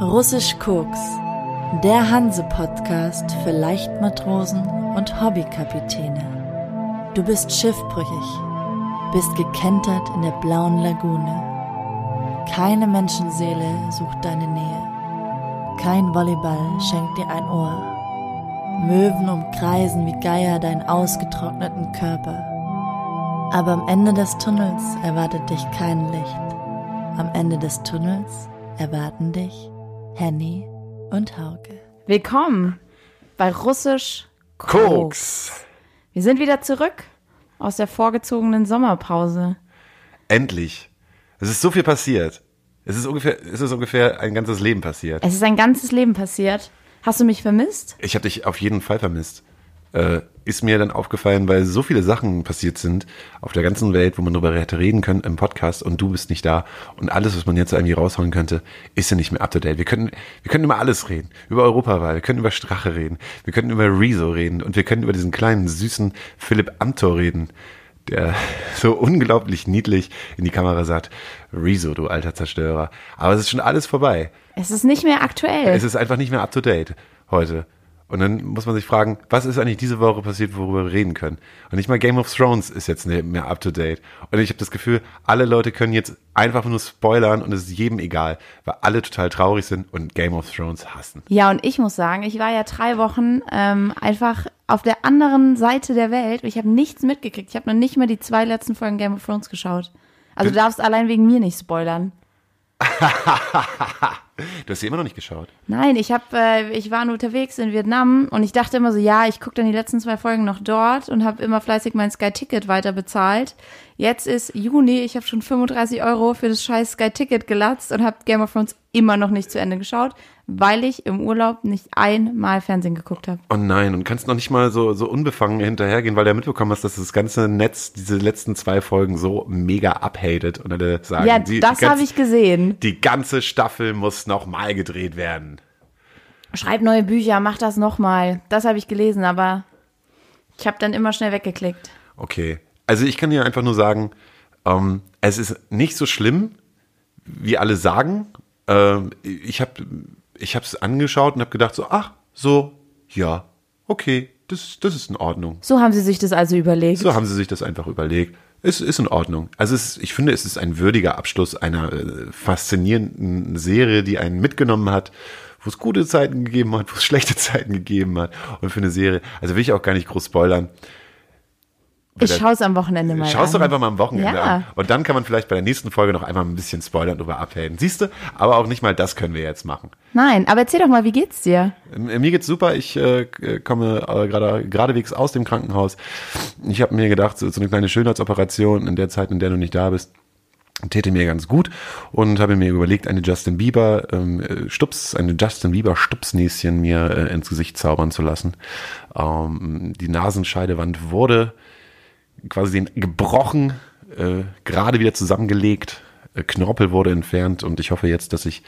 Russisch Koks, der Hanse-Podcast für Leichtmatrosen und Hobbykapitäne. Du bist schiffbrüchig, bist gekentert in der blauen Lagune. Keine Menschenseele sucht deine Nähe. Kein Volleyball schenkt dir ein Ohr. Möwen umkreisen wie Geier deinen ausgetrockneten Körper. Aber am Ende des Tunnels erwartet dich kein Licht. Am Ende des Tunnels erwarten dich Henny und Hauke. Willkommen bei Russisch Koks. Wir sind wieder zurück aus der vorgezogenen Sommerpause. Endlich. Es ist so viel passiert. Es ist ungefähr, es ist ungefähr ein ganzes Leben passiert. Es ist ein ganzes Leben passiert. Hast du mich vermisst? Ich habe dich auf jeden Fall vermisst. Äh, ist mir dann aufgefallen, weil so viele Sachen passiert sind auf der ganzen Welt, wo man darüber hätte reden können im Podcast und du bist nicht da und alles, was man jetzt irgendwie raushauen könnte, ist ja nicht mehr up to date. Wir können, wir können über alles reden. Über Europawahl, wir können über Strache reden, wir können über Rezo reden und wir können über diesen kleinen, süßen Philipp Amthor reden, der so unglaublich niedlich in die Kamera sagt, Rezo, du alter Zerstörer. Aber es ist schon alles vorbei. Es ist nicht mehr aktuell. Es ist einfach nicht mehr up to date heute. Und dann muss man sich fragen, was ist eigentlich diese Woche passiert, worüber wir reden können? Und nicht mal Game of Thrones ist jetzt nicht mehr up to date. Und ich habe das Gefühl, alle Leute können jetzt einfach nur spoilern und es ist jedem egal, weil alle total traurig sind und Game of Thrones hassen. ja, und ich muss sagen, ich war ja drei Wochen ähm, einfach auf der anderen Seite der Welt. Ich habe nichts mitgekriegt. Ich habe noch nicht mal die zwei letzten Folgen Game of Thrones geschaut. Also du darfst allein wegen mir nicht spoilern. Du hast sie immer noch nicht geschaut. Nein, ich habe, äh, ich war unterwegs in Vietnam und ich dachte immer so, ja, ich gucke dann die letzten zwei Folgen noch dort und habe immer fleißig mein Sky Ticket weiter bezahlt. Jetzt ist Juni, ich habe schon 35 Euro für das scheiß Sky Ticket gelatzt und habe Game of Thrones immer noch nicht zu Ende geschaut, weil ich im Urlaub nicht einmal Fernsehen geguckt habe. Oh nein, und kannst noch nicht mal so, so unbefangen hinterhergehen, weil du ja mitbekommen hast, dass das ganze Netz diese letzten zwei Folgen so mega abhatet und alle sagen, Ja, die, das habe ich gesehen. Die ganze Staffel muss noch mal gedreht werden. Schreib neue Bücher, mach das nochmal. Das habe ich gelesen, aber ich habe dann immer schnell weggeklickt. Okay. Also ich kann dir einfach nur sagen, ähm, es ist nicht so schlimm, wie alle sagen. Ähm, ich habe ich es angeschaut und habe gedacht so, ach, so, ja, okay, das, das ist in Ordnung. So haben sie sich das also überlegt. So haben sie sich das einfach überlegt. Es ist in Ordnung. Also es, ich finde, es ist ein würdiger Abschluss einer äh, faszinierenden Serie, die einen mitgenommen hat, wo es gute Zeiten gegeben hat, wo es schlechte Zeiten gegeben hat. Und für eine Serie, also will ich auch gar nicht groß spoilern. Ich schaue es am Wochenende mal Schaust an. doch einfach mal am Wochenende Ja. an. Und dann kann man vielleicht bei der nächsten Folge noch einmal ein bisschen spoilern drüber abhaten. Siehst du? Aber auch nicht mal das können wir jetzt machen. Nein, aber erzähl doch mal, wie geht's dir? Ähm, Mir geht's super. Ich äh, komme äh, gerade geradewegs aus dem Krankenhaus. Ich habe mir gedacht, so, so eine kleine Schönheitsoperation in der Zeit, in der du nicht da bist, täte mir ganz gut und habe mir überlegt, eine Justin Bieber ähm, äh, Stups, eine Justin Bieber Stupsnäschen mir äh, ins Gesicht zaubern zu lassen. Ähm, die Nasenscheidewand wurde quasi gebrochen, äh, gerade wieder zusammengelegt, äh, Knorpel wurde entfernt und ich hoffe jetzt, dass ich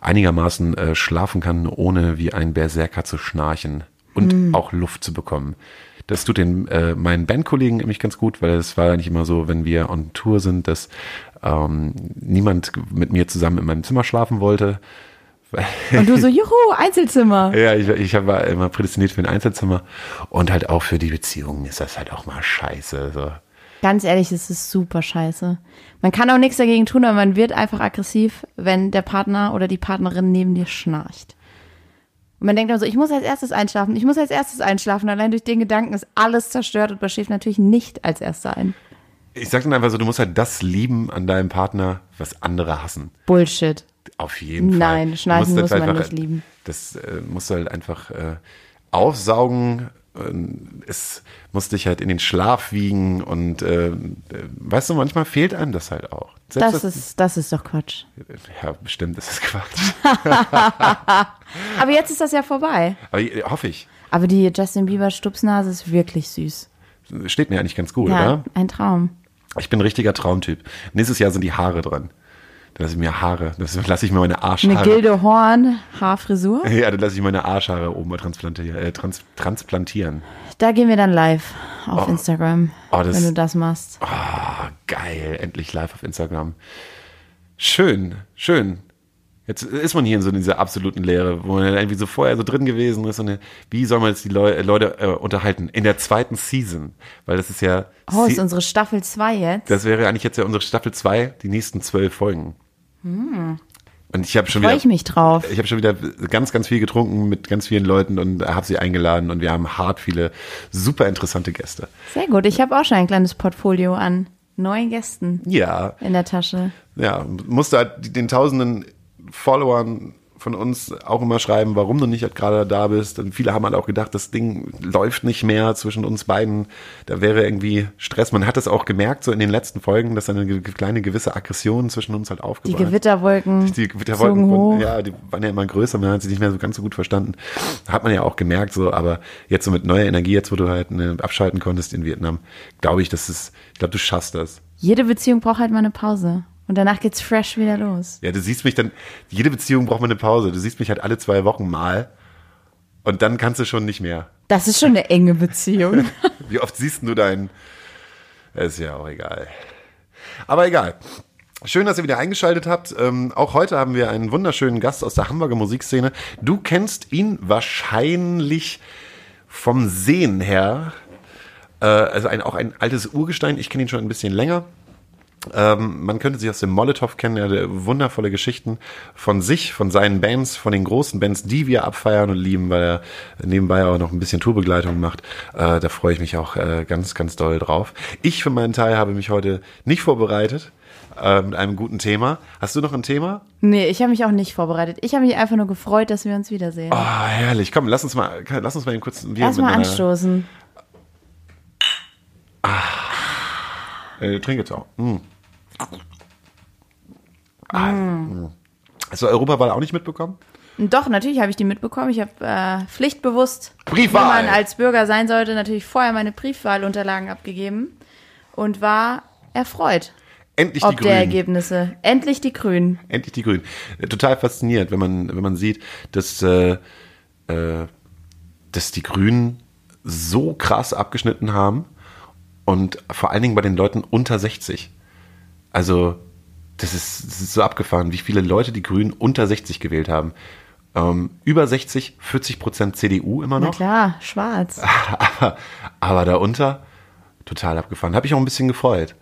einigermaßen äh, schlafen kann, ohne wie ein Berserker zu schnarchen und auch Luft zu bekommen. Das tut den äh, meinen Bandkollegen nämlich ganz gut, weil es war eigentlich immer so, wenn wir on Tour sind, dass ähm, niemand mit mir zusammen in meinem Zimmer schlafen wollte. Und du so, juhu, Einzelzimmer. Ja, ich, ich war immer prädestiniert für ein Einzelzimmer und halt auch für die Beziehungen ist das halt auch mal scheiße. So. Ganz ehrlich, es ist super scheiße. Man kann auch nichts dagegen tun, aber man wird einfach aggressiv, wenn der Partner oder die Partnerin neben dir schnarcht. Und man denkt dann so, ich muss als erstes einschlafen, ich muss als erstes einschlafen. Allein durch den Gedanken ist alles zerstört und man schläft natürlich nicht als Erster ein. Ich sag dann einfach so, du musst halt das lieben an deinem Partner, was andere hassen. Bullshit. Auf jeden Fall. Nein, Schnarchen musst muss das man einfach- nicht lieben. Das äh, musst du halt einfach äh, aufsaugen. ähm, Es muss dich halt in den Schlaf wiegen und äh, äh, weißt du, manchmal fehlt einem das halt auch. Selbst Das ist, das ist doch Quatsch. ja, bestimmt ist es Quatsch. Aber jetzt ist das ja vorbei. Aber äh, hoffe ich. Aber die Justin Bieber Stupsnase ist wirklich süß. Steht mir eigentlich ganz gut, Ja, oder? ein Traum. Ich bin ein richtiger Traumtyp. Nächstes Jahr sind die Haare dran. Da lasse ich mir Haare, das lasse ich mir meine Eine Arschhaare. Gilde Horn, Haarfrisur. Ja, dann lasse ich meine Arschhaare oben mal transplantieren. Äh, trans transplantieren. Da gehen wir dann live auf Instagram, Oh, das- wenn du das machst. Ah, geil. Endlich live auf Instagram. Schön, schön. Jetzt ist man hier in so dieser absoluten Leere, wo man dann irgendwie so vorher so drin gewesen ist und wie soll man jetzt die Leu Leute äh, unterhalten? In der zweiten Season, weil das ist ja, Oh, ist Se- unsere Staffel 2 jetzt? das wäre eigentlich jetzt ja unsere Staffel 2, die nächsten zwölf Folgen. Und ich habe schon Freue wieder, ich mich drauf. ich habe schon wieder ganz, ganz viel getrunken mit ganz vielen Leuten und habe sie eingeladen und wir haben hart viele super interessante Gäste. Sehr gut. Ich habe auch schon ein kleines Portfolio an neuen Gästen Ja, in der Tasche. ja, musste halt den tausenden Followern von uns auch immer schreiben, warum du nicht halt gerade da bist. Und viele haben halt auch gedacht, das Ding läuft nicht mehr zwischen uns beiden. Da wäre irgendwie Stress. Man hat es auch gemerkt, so in den letzten Folgen, dass eine kleine gewisse Aggression zwischen uns halt Die aufgebaut hat. Gewitterwolken Die Gewitterwolken, von, ja, die waren ja immer größer, man hat sie nicht mehr so ganz so gut verstanden. Hat man ja auch gemerkt, so, aber jetzt so mit neuer Energie, jetzt wo du halt ne, abschalten konntest in Vietnam, glaube ich, dass es, ich glaube, du schaffst das. Jede Beziehung braucht halt mal eine Pause. Und danach geht's fresh wieder los. Ja, du siehst mich dann, jede Beziehung braucht mal eine Pause. Du siehst mich halt alle zwei Wochen mal und dann kannst du schon nicht mehr. Das ist schon eine enge Beziehung. Wie oft siehst du deinen? Ist ja auch egal. Aber egal. Schön, dass ihr wieder eingeschaltet habt. Ähm, auch heute haben wir einen wunderschönen Gast aus der Hamburger Musikszene. Du kennst ihn wahrscheinlich vom Sehen her. Äh, also ein, auch ein altes Urgestein. Ich kenne ihn schon ein bisschen länger. Ähm, man könnte sich aus dem Molotow kennen, er hat wundervolle Geschichten von sich, von seinen Bands, von den großen Bands, die wir abfeiern und lieben, weil er nebenbei auch noch ein bisschen Tourbegleitung macht. Äh, da freue ich mich auch äh, ganz, ganz doll drauf. Ich für meinen Teil habe mich heute nicht vorbereitet äh, mit einem guten Thema. Hast du noch ein Thema? nee, ich habe mich auch nicht vorbereitet. Ich habe mich einfach nur gefreut, dass wir uns wiedersehen. Ah, herrlich. Komm, lass uns mal, lass uns mal eben kurz ein Bier Erstmal anstoßen. Äh, trink jetzt auch. Mm. Mm. Hast du Europawahl auch nicht mitbekommen? Doch, natürlich habe ich die mitbekommen. Ich habe äh, pflichtbewusst, Briefwahl. wie man als Bürger sein sollte, natürlich vorher meine Briefwahlunterlagen abgegeben und war erfreut Endlich die ob der Grünen. Ergebnisse. Endlich die Grünen. Endlich die Grünen. Äh, Total fasziniert, wenn man, wenn man sieht, dass, äh, äh, dass die Grünen so krass abgeschnitten haben und vor allen Dingen bei den Leuten unter 60. Also, das ist, das ist so abgefahren, wie viele Leute die Grünen unter 60 gewählt haben. Ähm, über 60, 40 Prozent CDU immer Na noch. klar, schwarz. aber, aber darunter total abgefahren. Habe ich auch ein bisschen gefreut.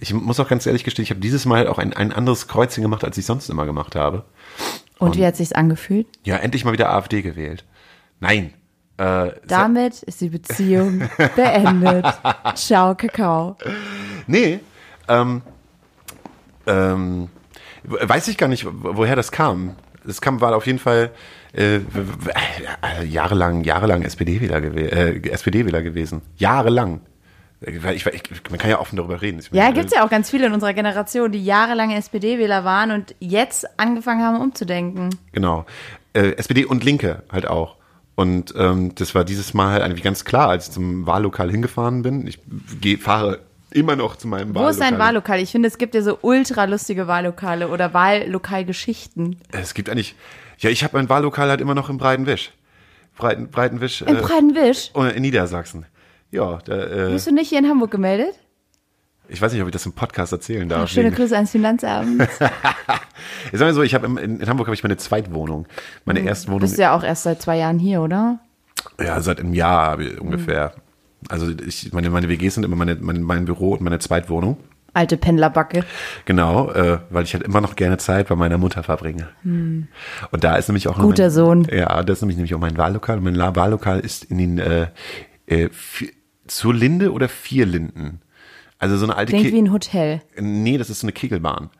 Ich muss auch ganz ehrlich gestehen, ich habe dieses Mal auch ein, ein anderes Kreuzchen gemacht, als ich sonst immer gemacht habe. Und wie hat sich's angefühlt? Ja, endlich mal wieder AfD gewählt. Nein. Äh, Damit ist die Beziehung beendet. Ciao, Kakao. nee. Ähm, ähm, weiß ich gar nicht, wo- woher das kam. Es kam, war auf jeden Fall äh, äh, jahrelang, jahrelang SPD-Wähler gew äh, SPD-Wähler gewesen. Jahrelang. Ich, ich, man kann ja offen darüber reden. Ich Ja, meine, gibt's ja auch ganz viele in unserer Generation, die jahrelang SPD-Wähler waren und jetzt angefangen haben umzudenken. Genau. Äh, SPD und Linke halt auch. Und ähm, das war dieses Mal halt eigentlich ganz klar, als ich zum Wahllokal hingefahren bin. Ich fahre immer noch zu meinem Wo Wahllokal. ist dein Wahllokal? Ich finde, es gibt ja so ultra lustige Wahllokale oder Wahllokalgeschichten. Es gibt eigentlich, ja, ich habe mein Wahllokal halt immer noch im Breitenwisch. Breiten, Breitenwisch Im äh, Breitenwisch? oh, in Niedersachsen. Ja, da, äh, Bist du nicht hier in Hamburg gemeldet? ich weiß nicht, ob ich das im Podcast erzählen darf. Ach, schöne Grüße ans Finanzamt. Ich sag mal so, ich habe in, in Hamburg habe ich meine Zweitwohnung. Meine erste Wohnung, Hm. Bist ja auch erst seit zwei Jahren hier, oder? ja, seit einem Jahr habe Hm. Also ich, meine, meine WGs sind immer meine, mein, mein Büro und meine Zweitwohnung. Alte Pendlerbacke. Genau, äh, weil ich halt immer noch gerne Zeit bei meiner Mutter verbringe. Und da ist nämlich auch Hm. Guter mein, Sohn. Ja, das ist nämlich, nämlich auch mein Wahllokal. Und mein Wahllokal ist in den äh, äh, zur Linde oder vier Linden. Also so eine alte Klingt wie ein Hotel. Nee, das ist so eine Kegelbahn.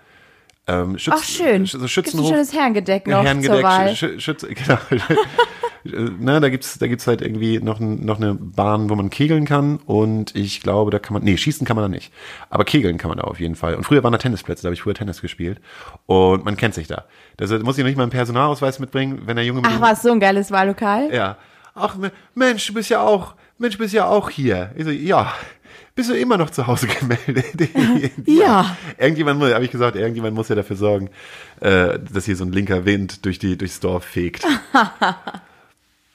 Ähm, Schütz, Ach, schön. Sch- So Gibt's ein Schützenhof. schönes Herrengedeck noch Herrengedeck, zur Wahl. Sch- Sch- Schütz, genau. Na, da gibt's, da gibt's halt irgendwie noch, ein, noch eine Bahn, wo man kegeln kann und ich glaube, da kann man, nee, schießen kann man da nicht, aber kegeln kann man da auf jeden Fall. Und früher waren da Tennisplätze, da habe ich früher Tennis gespielt und man kennt sich da. Da muss ich noch nicht mal einen Personalausweis mitbringen, wenn der Junge Ach was, so ein geiles Wahllokal? ja. Ach, Me- Mensch, du bist ja auch, Mensch, bist ja auch hier. Ich so, ja. Bist du immer noch zu Hause gemeldet? Ja. Irgendjemand muss, habe ich gesagt, irgendjemand muss ja dafür sorgen, äh, dass hier so ein linker Wind durch die, durchs Dorf fegt.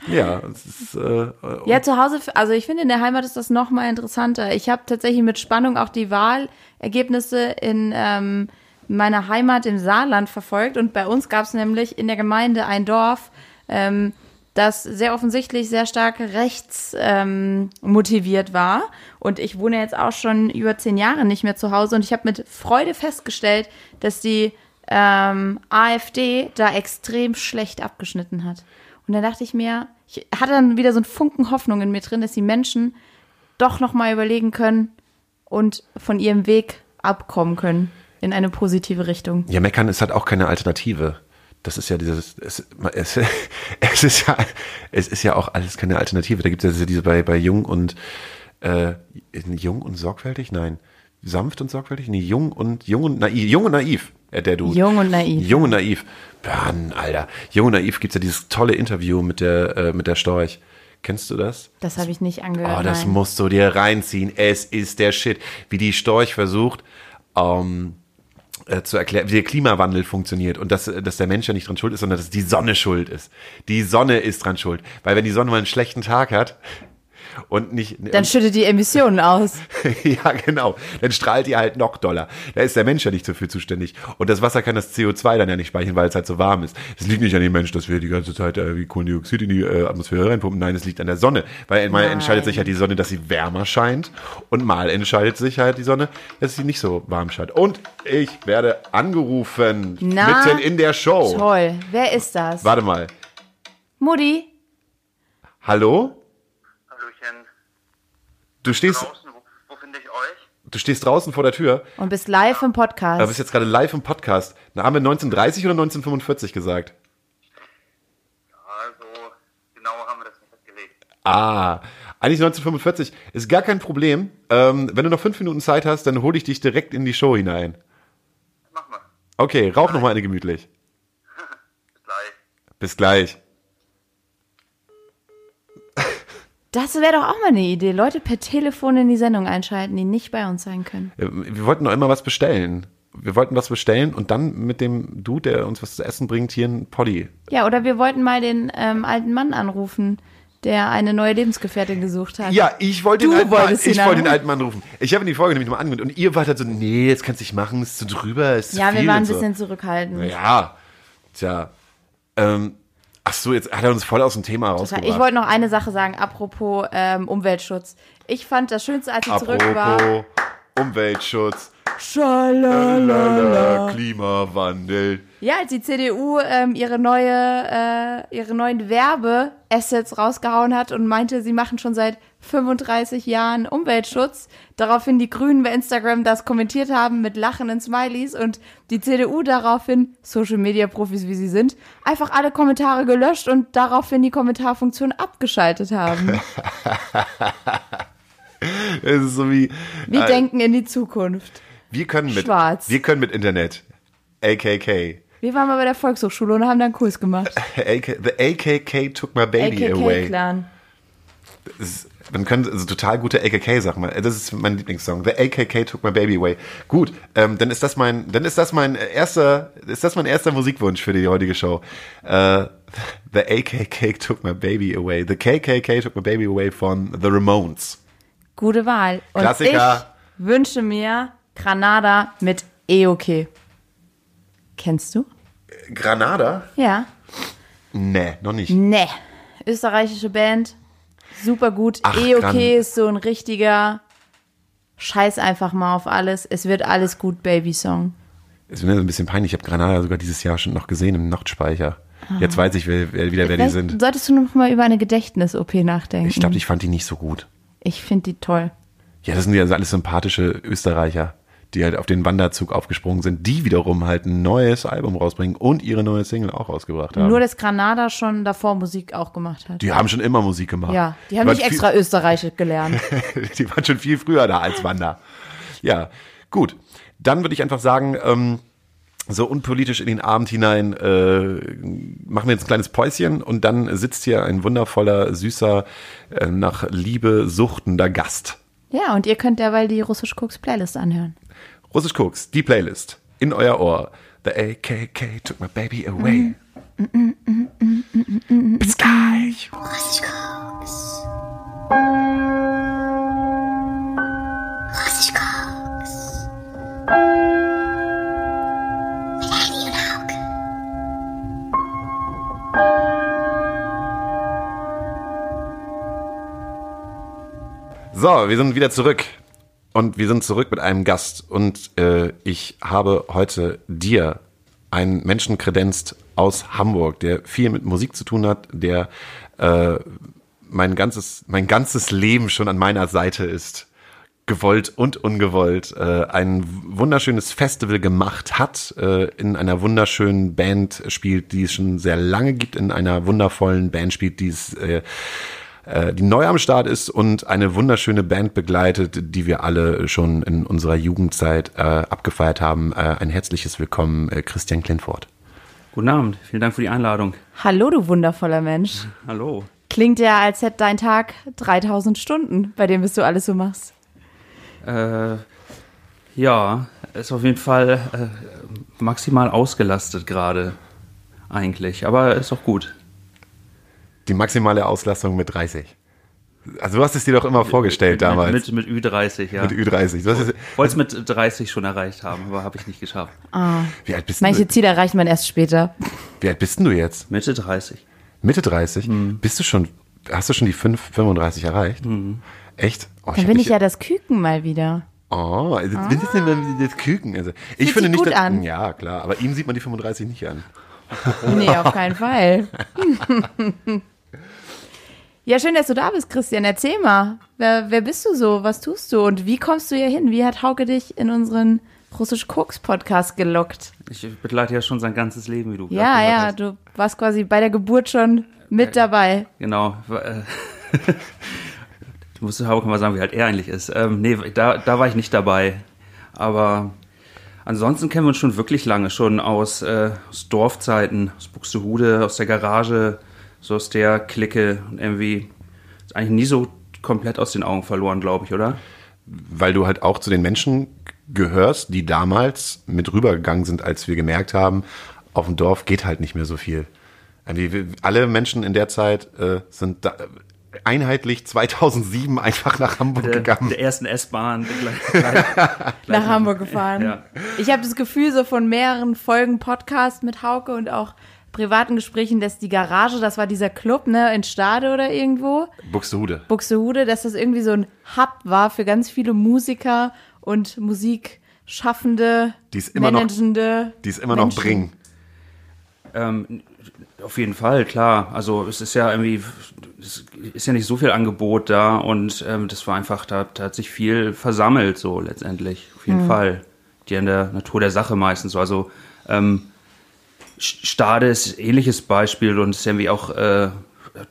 ja, ist, äh, Ja, zu Hause, also ich finde, in der Heimat ist das noch mal interessanter. Ich habe tatsächlich mit Spannung auch die Wahlergebnisse in, ähm, meine Heimat im Saarland verfolgt und bei uns gab es nämlich in der Gemeinde ein Dorf, ähm, das sehr offensichtlich sehr stark rechts ähm, motiviert war. Und ich wohne jetzt auch schon über zehn Jahre nicht mehr zu Hause und ich habe mit Freude festgestellt, dass die ähm, AfD da extrem schlecht abgeschnitten hat. Und dann dachte ich mir, ich hatte dann wieder so einen Funken Hoffnung in mir drin, dass die Menschen doch noch mal überlegen können und von ihrem Weg abkommen können in eine positive Richtung. Ja, meckern ist halt auch keine Alternative. Das ist ja dieses, es, es, es ist ja, es ist ja auch alles keine Alternative. Da gibt es ja diese bei, bei Jung und, äh, Jung und sorgfältig? Nein. Sanft und sorgfältig? Nee, jung und, jung und naiv. Jung und naiv, äh, der du. Jung und naiv. Jung und naiv. Mann, Alter. Jung und naiv gibt's ja dieses tolle Interview mit der, äh, mit der Storch. Kennst du das? Das habe ich nicht angehört. Oh, das nein. musst du dir reinziehen. Es ist der Shit. Wie die Storch versucht, ähm, äh, zu erklären, wie der Klimawandel funktioniert und dass, dass der Mensch ja nicht dran schuld ist, sondern dass die Sonne schuld ist. Die Sonne ist dran schuld. Weil wenn die Sonne mal einen schlechten Tag hat und nicht. Dann schüttet die Emissionen aus. ja, genau. Dann strahlt die halt noch doller. Da ist der Mensch ja nicht dafür zuständig. Und das Wasser kann das CO2 dann ja nicht speichern, weil es halt so warm ist. Es liegt nicht an dem Mensch, dass wir die ganze Zeit äh, wie Kohlendioxid in die äh, Atmosphäre reinpumpen. Nein, es liegt an der Sonne. Weil mal Nein. entscheidet sich halt die Sonne, dass sie wärmer scheint. Und mal entscheidet sich halt die Sonne, dass sie nicht so warm scheint. Und ich werde angerufen. Na, mitten in der Show. Toll. Wer ist das? Warte mal. Mutti? Hallo? Du stehst, Draußen, wo, wo finde ich euch? du stehst draußen vor der Tür. Und bist live im Aber bist Podcast. jetzt gerade live im Podcast. Na, haben wir 1930 oder 1945 gesagt? Also, genau haben wir das nicht festgelegt. Ah, eigentlich 1945 ist gar kein Problem. Ähm, wenn du noch fünf Minuten Zeit hast, dann hole ich dich direkt in die Show hinein. Mach mal. Okay, rauch noch mal eine gemütlich. Bis gleich. Bis gleich. Das wäre doch auch mal eine Idee. Leute per Telefon in die Sendung einschalten, die nicht bei uns sein können. Äh, Wir wollten noch immer was bestellen. Wir wollten was bestellen und dann mit dem Dude, der uns was zu essen bringt, hier ein Poddy. Ja, oder wir wollten mal den ähm, alten Mann anrufen, der eine neue Lebensgefährtin gesucht hat. Ja, ich wollte Du den, alten Mann, ich wollte den alten Mann rufen. Ich habe in die Folge nämlich mal angehört und ihr wart halt so, nee, das kannst du nicht machen, ist zu drüber, ist zu Ja, wir waren ein so. bisschen zurückhaltend. Ja, tja. Ähm, ach so, jetzt hat er uns voll aus dem Thema rausgebracht. Ich wollte noch eine Sache sagen, apropos ähm, Umweltschutz. Ich fand das Schönste, als sie zurück war. Apropos Umweltschutz, Schalalala. lalala, Klimawandel. Ja, als die CDU ähm, ihre neue, äh, ihre neuen Werbeassets rausgehauen hat und meinte, sie machen schon seit 35 Jahren Umweltschutz. Daraufhin die Grünen bei Instagram das kommentiert haben mit lachenden Smileys und die CDU daraufhin, Social Media Profis wie sie sind, einfach alle Kommentare gelöscht und daraufhin die Kommentarfunktion abgeschaltet haben. Es ist so wie, Wir äh, denken in die Zukunft. Wir können mit, schwarz. wir können mit Internet. AKK. Wir waren mal bei der Volkshochschule und haben da einen Kurs gemacht. AK, the AKK took my baby away. AKK-Clan. Das ist, man könnte also total gute AKK-Sachen machen. Das ist mein Lieblingssong. The AKK took my baby away. Gut, ähm, dann ist das mein, dann ist das mein erster, ist das mein erster Musikwunsch für die heutige Show. Äh, the AKK took my baby away. The KKK took my baby away von The Ramones. Gute Wahl. Und Klassiker. ich wünsche mir Granada mit EOK. Kennst du? Granada? Ja. Nee, noch nicht. Ne. Österreichische Band. Super gut. Ach, EOK Gran- ist so ein richtiger Scheiß einfach mal auf alles. Es wird alles gut, Baby-Song. Ist mir so ein bisschen peinlich. Ich habe Granada sogar dieses Jahr schon noch gesehen im Nachtspeicher. Jetzt weiß ich wer, wer, wieder, wer die Vielleicht sind. Solltest du noch mal über eine Gedächtnis-OP nachdenken. Ich glaube, ich fand die nicht so gut. Ich finde die toll. Ja, das sind ja alles sympathische Österreicher, die halt auf den Wanderzug aufgesprungen sind, die wiederum halt ein neues Album rausbringen und ihre neue Single auch rausgebracht haben. Nur, dass Granada schon davor Musik auch gemacht hat. die haben schon immer Musik gemacht. ja, die haben waren nicht extra Österreichisch gelernt. Die waren schon viel früher da als Wander. Ja, gut. Dann würde ich einfach sagen, ähm, so unpolitisch in den Abend hinein äh, machen wir jetzt ein kleines Päuschen und dann sitzt hier ein wundervoller, süßer, äh, nach Liebe suchtender Gast. Ja, und ihr könnt derweil die Russisch Koks Playlist anhören. Russisch Koks, die Playlist, in euer Ohr. The AKK took my baby away. Bis gleich. So, wir sind wieder zurück. Und wir sind zurück mit einem Gast. Und äh, ich habe heute dir einen Menschen kredenzt aus Hamburg, der viel mit Musik zu tun hat, der äh, mein ganzes, mein ganzes Leben schon an meiner Seite ist. Gewollt und ungewollt. Äh, ein wunderschönes Festival gemacht hat, äh, in einer wunderschönen Band spielt, die es schon sehr lange gibt, in einer wundervollen Band spielt, die es äh, die neu am Start ist und eine wunderschöne Band begleitet, die wir alle schon in unserer Jugendzeit äh, abgefeiert haben. Äh, ein herzliches Willkommen, äh, Christian Klinford. Guten Abend, vielen Dank für die Einladung. Hallo, du wundervoller Mensch. Hallo. Klingt ja, als hätte dein Tag 3000 Stunden, bei dem was du alles so machst. Äh, ja, ist auf jeden Fall äh, maximal ausgelastet gerade, eigentlich. Aber ist auch gut. Die maximale Auslastung mit 30. Also du hast es dir doch immer vorgestellt mit, damals. Mit, mit, mit Ü30, ja. Mit Ü30. Du hast es, Wollte es mit 30 schon erreicht haben, aber habe ich nicht geschafft. wie, alt bist Manche du, Ziele erreicht man erst später. wie alt bist denn du jetzt? Mitte 30. Mitte 30? Mhm. Bist du schon, hast du schon die 5, 35 erreicht? Mhm. Echt? Oh, Dann bin ich ja das Küken mal wieder. Oh, das ist denn mal das Küken. Also, ich Fühlt finde nicht, gut dass, an. ja klar, aber ihm sieht man die 35 nicht an. Nee, auf keinen Fall. Ja, schön, dass du da bist, Christian. Erzähl mal, wer, wer bist du so? Was tust du? Und wie kommst du hier hin? Wie hat Hauke dich in unseren Russisch Koks Podcast gelockt? Ich begleite ja schon sein ganzes Leben, wie du Ja, ja, hast. du warst quasi bei der Geburt schon mit dabei. Genau. Du musst Hauke mal sagen, wie alt er eigentlich ist. Ähm, nee, da, da war ich nicht dabei. Aber ansonsten kennen wir uns schon wirklich lange, schon aus, äh, aus Dorfzeiten, aus Buxtehude, aus der Garage, so aus der Clique. Und irgendwie ist eigentlich nie so komplett aus den Augen verloren, glaube ich, oder? weil du halt auch zu den Menschen gehörst, die damals mit rübergegangen sind, als wir gemerkt haben, auf dem Dorf geht halt nicht mehr so viel. Alle Menschen in der Zeit äh, sind da, einheitlich 2007 einfach nach Hamburg Der, gegangen. der ersten S-Bahn. gleich- gleich- nach Hamburg gefahren. Ja. Ich habe das Gefühl, so von mehreren Folgen Podcast mit Hauke und auch privaten Gesprächen, dass die Garage, das war dieser Club, ne, in Stade oder irgendwo, Buxtehude. Buxtehude, dass das irgendwie so ein Hub war für ganz viele Musiker und Musikschaffende, Die es immer noch- managende Die es immer noch Menschen. bringen. Ähm, auf jeden Fall, klar. Also es ist ja irgendwie, es ist ja nicht so viel Angebot da und ähm, das war einfach, da, da hat sich viel versammelt, so letztendlich. Auf jeden Fall. Die in der Natur der Sache meistens so. Also ähm, Stade ist ein ähnliches Beispiel und ist irgendwie auch äh,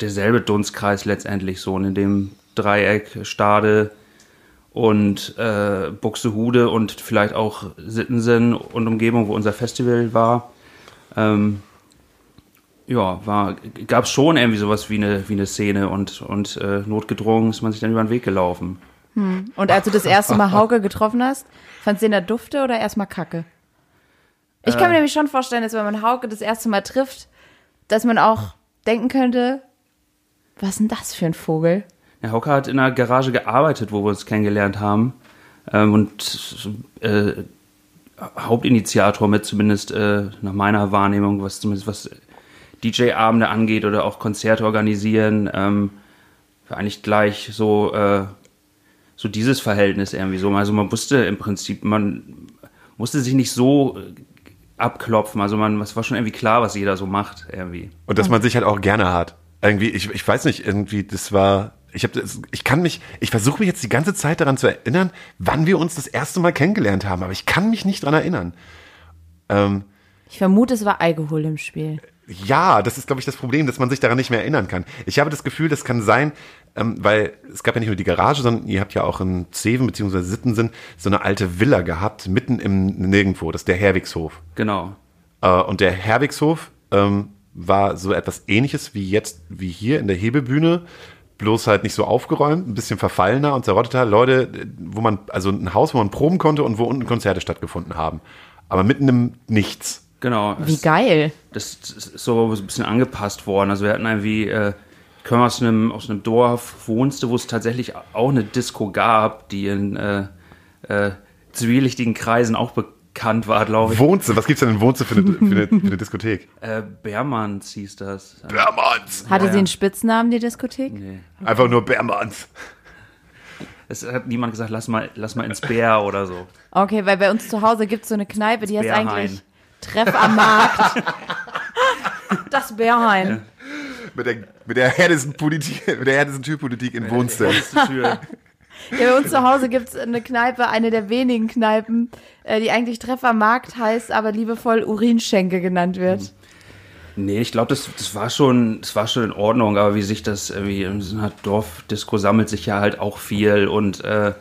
derselbe Dunstkreis letztendlich so. Und in dem Dreieck Stade und äh, Buxtehude und vielleicht auch Sittensen und Umgebung, wo unser Festival war. Ähm, ja, war, gab es schon irgendwie sowas wie eine, wie eine Szene und, und äh, notgedrungen ist man sich dann über den Weg gelaufen. Und als du das erste Mal Hauke getroffen hast, fandst du den da dufte oder erstmal kacke? Ich kann mir nämlich schon vorstellen, dass wenn man Hauke das erste Mal trifft, dass man auch denken könnte, was ist denn das für ein Vogel? Ja, Hauke hat in einer Garage gearbeitet, wo wir uns kennengelernt haben. Ähm, und äh, Hauptinitiator mit zumindest äh, nach meiner Wahrnehmung, was zumindest was DJ-Abende angeht oder auch Konzerte organisieren, ähm, war eigentlich gleich so, äh, so dieses Verhältnis irgendwie so. Also man wusste im Prinzip, man musste sich nicht so äh, abklopfen. Also man, es war schon irgendwie klar, was jeder so macht irgendwie. Und dass man sich halt auch gerne hat. Irgendwie, ich, ich weiß nicht, irgendwie, das war, ich habe ich kann mich, ich versuche mich jetzt die ganze Zeit daran zu erinnern, wann wir uns das erste Mal kennengelernt haben, aber ich kann mich nicht dran erinnern. Ähm, Ich vermute, es war Alkohol im Spiel. Ja, das ist, glaube ich, das Problem, dass man sich daran nicht mehr erinnern kann. Ich habe das Gefühl, das kann sein, ähm, weil es gab ja nicht nur die Garage, sondern ihr habt ja auch in Zeven bzw. Sittensen so eine alte Villa gehabt, mitten im Nirgendwo, das ist der Herwigshof. Genau. Äh, und der Herwigshof ähm, war so etwas ähnliches wie jetzt, wie hier in der Hebebühne, bloß halt nicht so aufgeräumt, ein bisschen verfallener und zerrotteter. Leute, wo man, also ein Haus, wo man proben konnte und wo unten Konzerte stattgefunden haben. Aber mitten im Nichts. Genau. Wie Es- geil. das ist so ein bisschen angepasst worden. Also wir hatten irgendwie, äh, ich komme aus einem, aus einem Dorf, wohnste, wo es tatsächlich auch eine Disco gab, die in äh, äh, zwielichtigen Kreisen auch bekannt war, glaube ich. Wohnzimmer, was gibt's denn in Wohnzimmer für eine, für eine, für eine Diskothek? Äh, Bermanns hieß das. Bermanns! Hatte Ja, sie einen Spitznamen, die Diskothek? nee. Einfach nur Bermanns. es hat niemand gesagt, lass mal, lass mal ins Bär oder so. Okay, weil bei uns zu Hause gibt es so eine Kneipe, die heißt eigentlich Treff am Markt. Das Bärhain. Mit der, mit der härtesten Politik, mit der härtesten Türpolitik in Tür. Ja, bei uns zu Hause gibt es eine Kneipe, eine der wenigen Kneipen, äh, die eigentlich Treff am Markt heißt, aber liebevoll Urinschenke genannt wird. Nee, ich glaube, das, das war schon, das war schon in Ordnung, aber wie sich das irgendwie in so einer Dorfdisco sammelt sich ja halt auch viel und äh,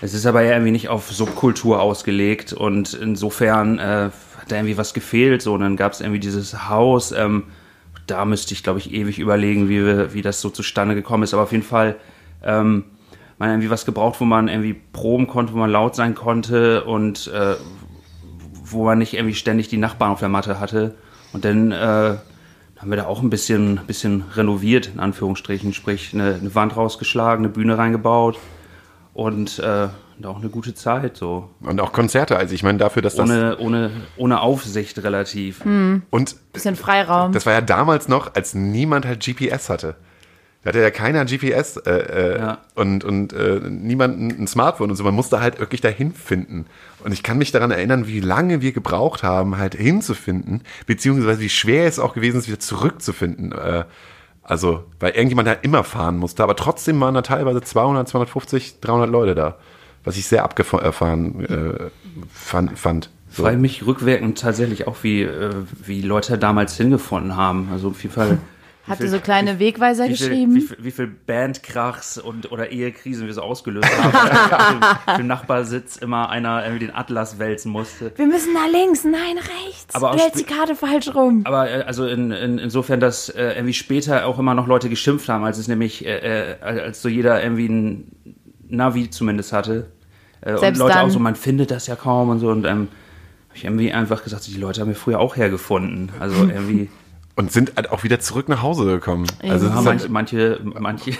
es ist aber ja irgendwie nicht auf Subkultur ausgelegt und insofern äh, hat da irgendwie was gefehlt. So, und dann gab es irgendwie dieses Haus. Ähm, da müsste ich, glaube ich, ewig überlegen, wie, wir, wie das so zustande gekommen ist. Aber auf jeden Fall, ähm, man irgendwie was gebraucht, wo man irgendwie proben konnte, wo man laut sein konnte und äh, wo man nicht irgendwie ständig die Nachbarn auf der Matte hatte. Und dann äh, haben wir da auch ein bisschen, bisschen renoviert, in Anführungsstrichen, sprich eine, eine Wand rausgeschlagen, eine Bühne reingebaut und äh, auch eine gute Zeit so. Und auch Konzerte, also ich meine dafür, dass das Ohne, ohne, ohne Aufsicht relativ. und Bisschen Freiraum. das war ja damals noch, als niemand halt GPS hatte. Da hatte ja keiner GPS äh, äh, Ja. und, und äh, niemand ein ein Smartphone und so. Man musste halt wirklich dahin finden. Und ich kann mich daran erinnern, wie lange wir gebraucht haben, halt hinzufinden, beziehungsweise wie schwer es auch gewesen ist, wieder zurückzufinden. Äh, also, weil irgendjemand halt immer fahren musste, aber trotzdem waren da teilweise 200, 250, 300 Leute da. Was ich sehr abgefahren äh, fand. fand. So. Frage mich rückwirkend tatsächlich auch, wie, äh, wie Leute damals hingefunden haben. Also auf jeden Fall. wie Hat viel- ihr so kleine Wegweiser wie geschrieben? Wie viel, wie viel Bandkrachs und oder Ehekrisen wir so ausgelöst haben. Für den Nachbarsitz immer einer irgendwie den Atlas wälzen musste. Wir müssen nach links, nein, rechts. Aber hältst die Karte falsch rum. Aber äh, also in, in, insofern, dass äh, irgendwie später auch immer noch Leute geschimpft haben, als es nämlich, äh, äh, als so jeder irgendwie ein Navi zumindest hatte. Äh, und Selbst Leute dann. auch so, man findet das ja kaum und so. Und ähm, ich irgendwie einfach gesagt, die Leute haben mir früher auch hergefunden. Also irgendwie, Und sind halt auch wieder zurück nach Hause gekommen. Also ja, manche, halt, manche, manche,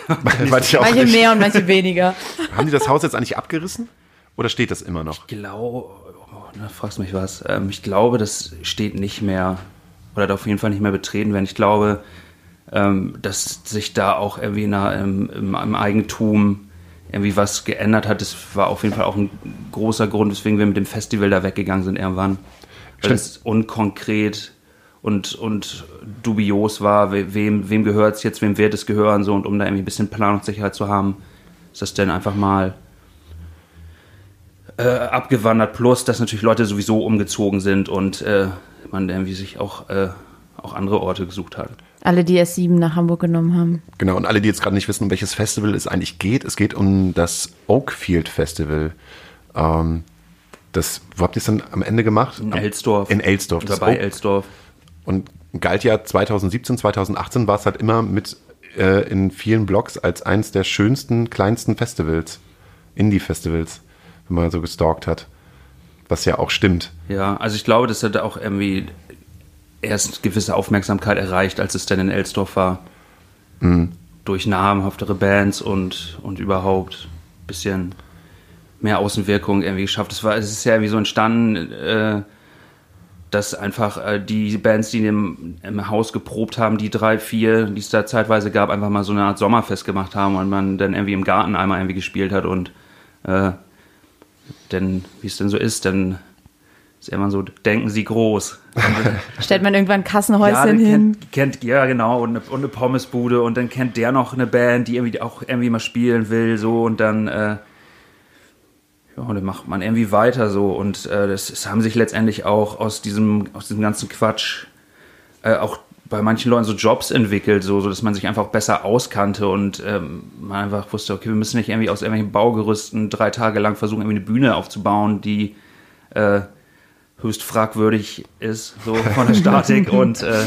manche auch Manche mehr und manche weniger. Haben die das Haus jetzt eigentlich abgerissen? Oder steht das immer noch? glaube, oh, na, fragst mich was. Ähm, ich glaube, das steht nicht mehr oder darf auf jeden Fall nicht mehr betreten werden. Ich glaube, ähm, dass sich da auch irgendwie in im, im, im Eigentum irgendwie was geändert hat. Das war auf jeden Fall auch ein großer Grund, weswegen wir mit dem Festival da weggegangen sind irgendwann. Weil es unkonkret und, und dubios war, we- wem, wem gehört es jetzt, wem wird es gehören, so und um da irgendwie ein bisschen Planungssicherheit zu haben, ist das dann einfach mal äh, abgewandert, plus dass natürlich Leute sowieso umgezogen sind und äh, man irgendwie sich auch, äh, auch andere Orte gesucht hat. Alle, die S7 nach Hamburg genommen haben. Genau, und alle, die jetzt gerade nicht wissen, um welches Festival es eigentlich geht, es geht um das Oakfield Festival. Ähm, das, wo habt ihr es dann am Ende gemacht? In Elsdorf. In Elsdorf. Oder Das bei Oak- Elsdorf. Und galt ja 2017, 2018 war es halt immer mit äh, in vielen Blogs als eins der schönsten, kleinsten Festivals, Indie-Festivals, wenn man so gestalkt hat. Was ja auch stimmt. Ja, also ich glaube, das hat auch irgendwie erst gewisse Aufmerksamkeit erreicht, als es dann in Elsdorf war. Durch namhaftere Bands und, und überhaupt ein bisschen mehr Außenwirkung irgendwie geschafft. Es, war, es ist ja irgendwie so entstanden, äh, dass einfach äh, die Bands, die im, im Haus geprobt haben, die drei, vier, die es da zeitweise gab, einfach mal so eine Art Sommerfest gemacht haben und man dann irgendwie im Garten einmal irgendwie gespielt hat und äh, denn wie es denn so ist, dann ist immer so, denken Sie groß. Stellt man irgendwann ein ja, Kassenhäuschen dann hin. kennt, kennt, ja, genau, und eine, und eine Pommesbude und dann kennt der noch eine Band, die irgendwie auch irgendwie mal spielen will, so und dann, äh, ja, und dann macht man irgendwie weiter so und äh, das, das haben sich letztendlich auch aus diesem, aus diesem ganzen Quatsch äh, auch bei manchen Leuten so Jobs entwickelt, so, so dass man sich einfach besser auskannte und ähm, man einfach wusste, okay, wir müssen nicht irgendwie aus irgendwelchen Baugerüsten drei Tage lang versuchen, irgendwie eine Bühne aufzubauen, die äh, höchst fragwürdig ist, so von der Statik und äh,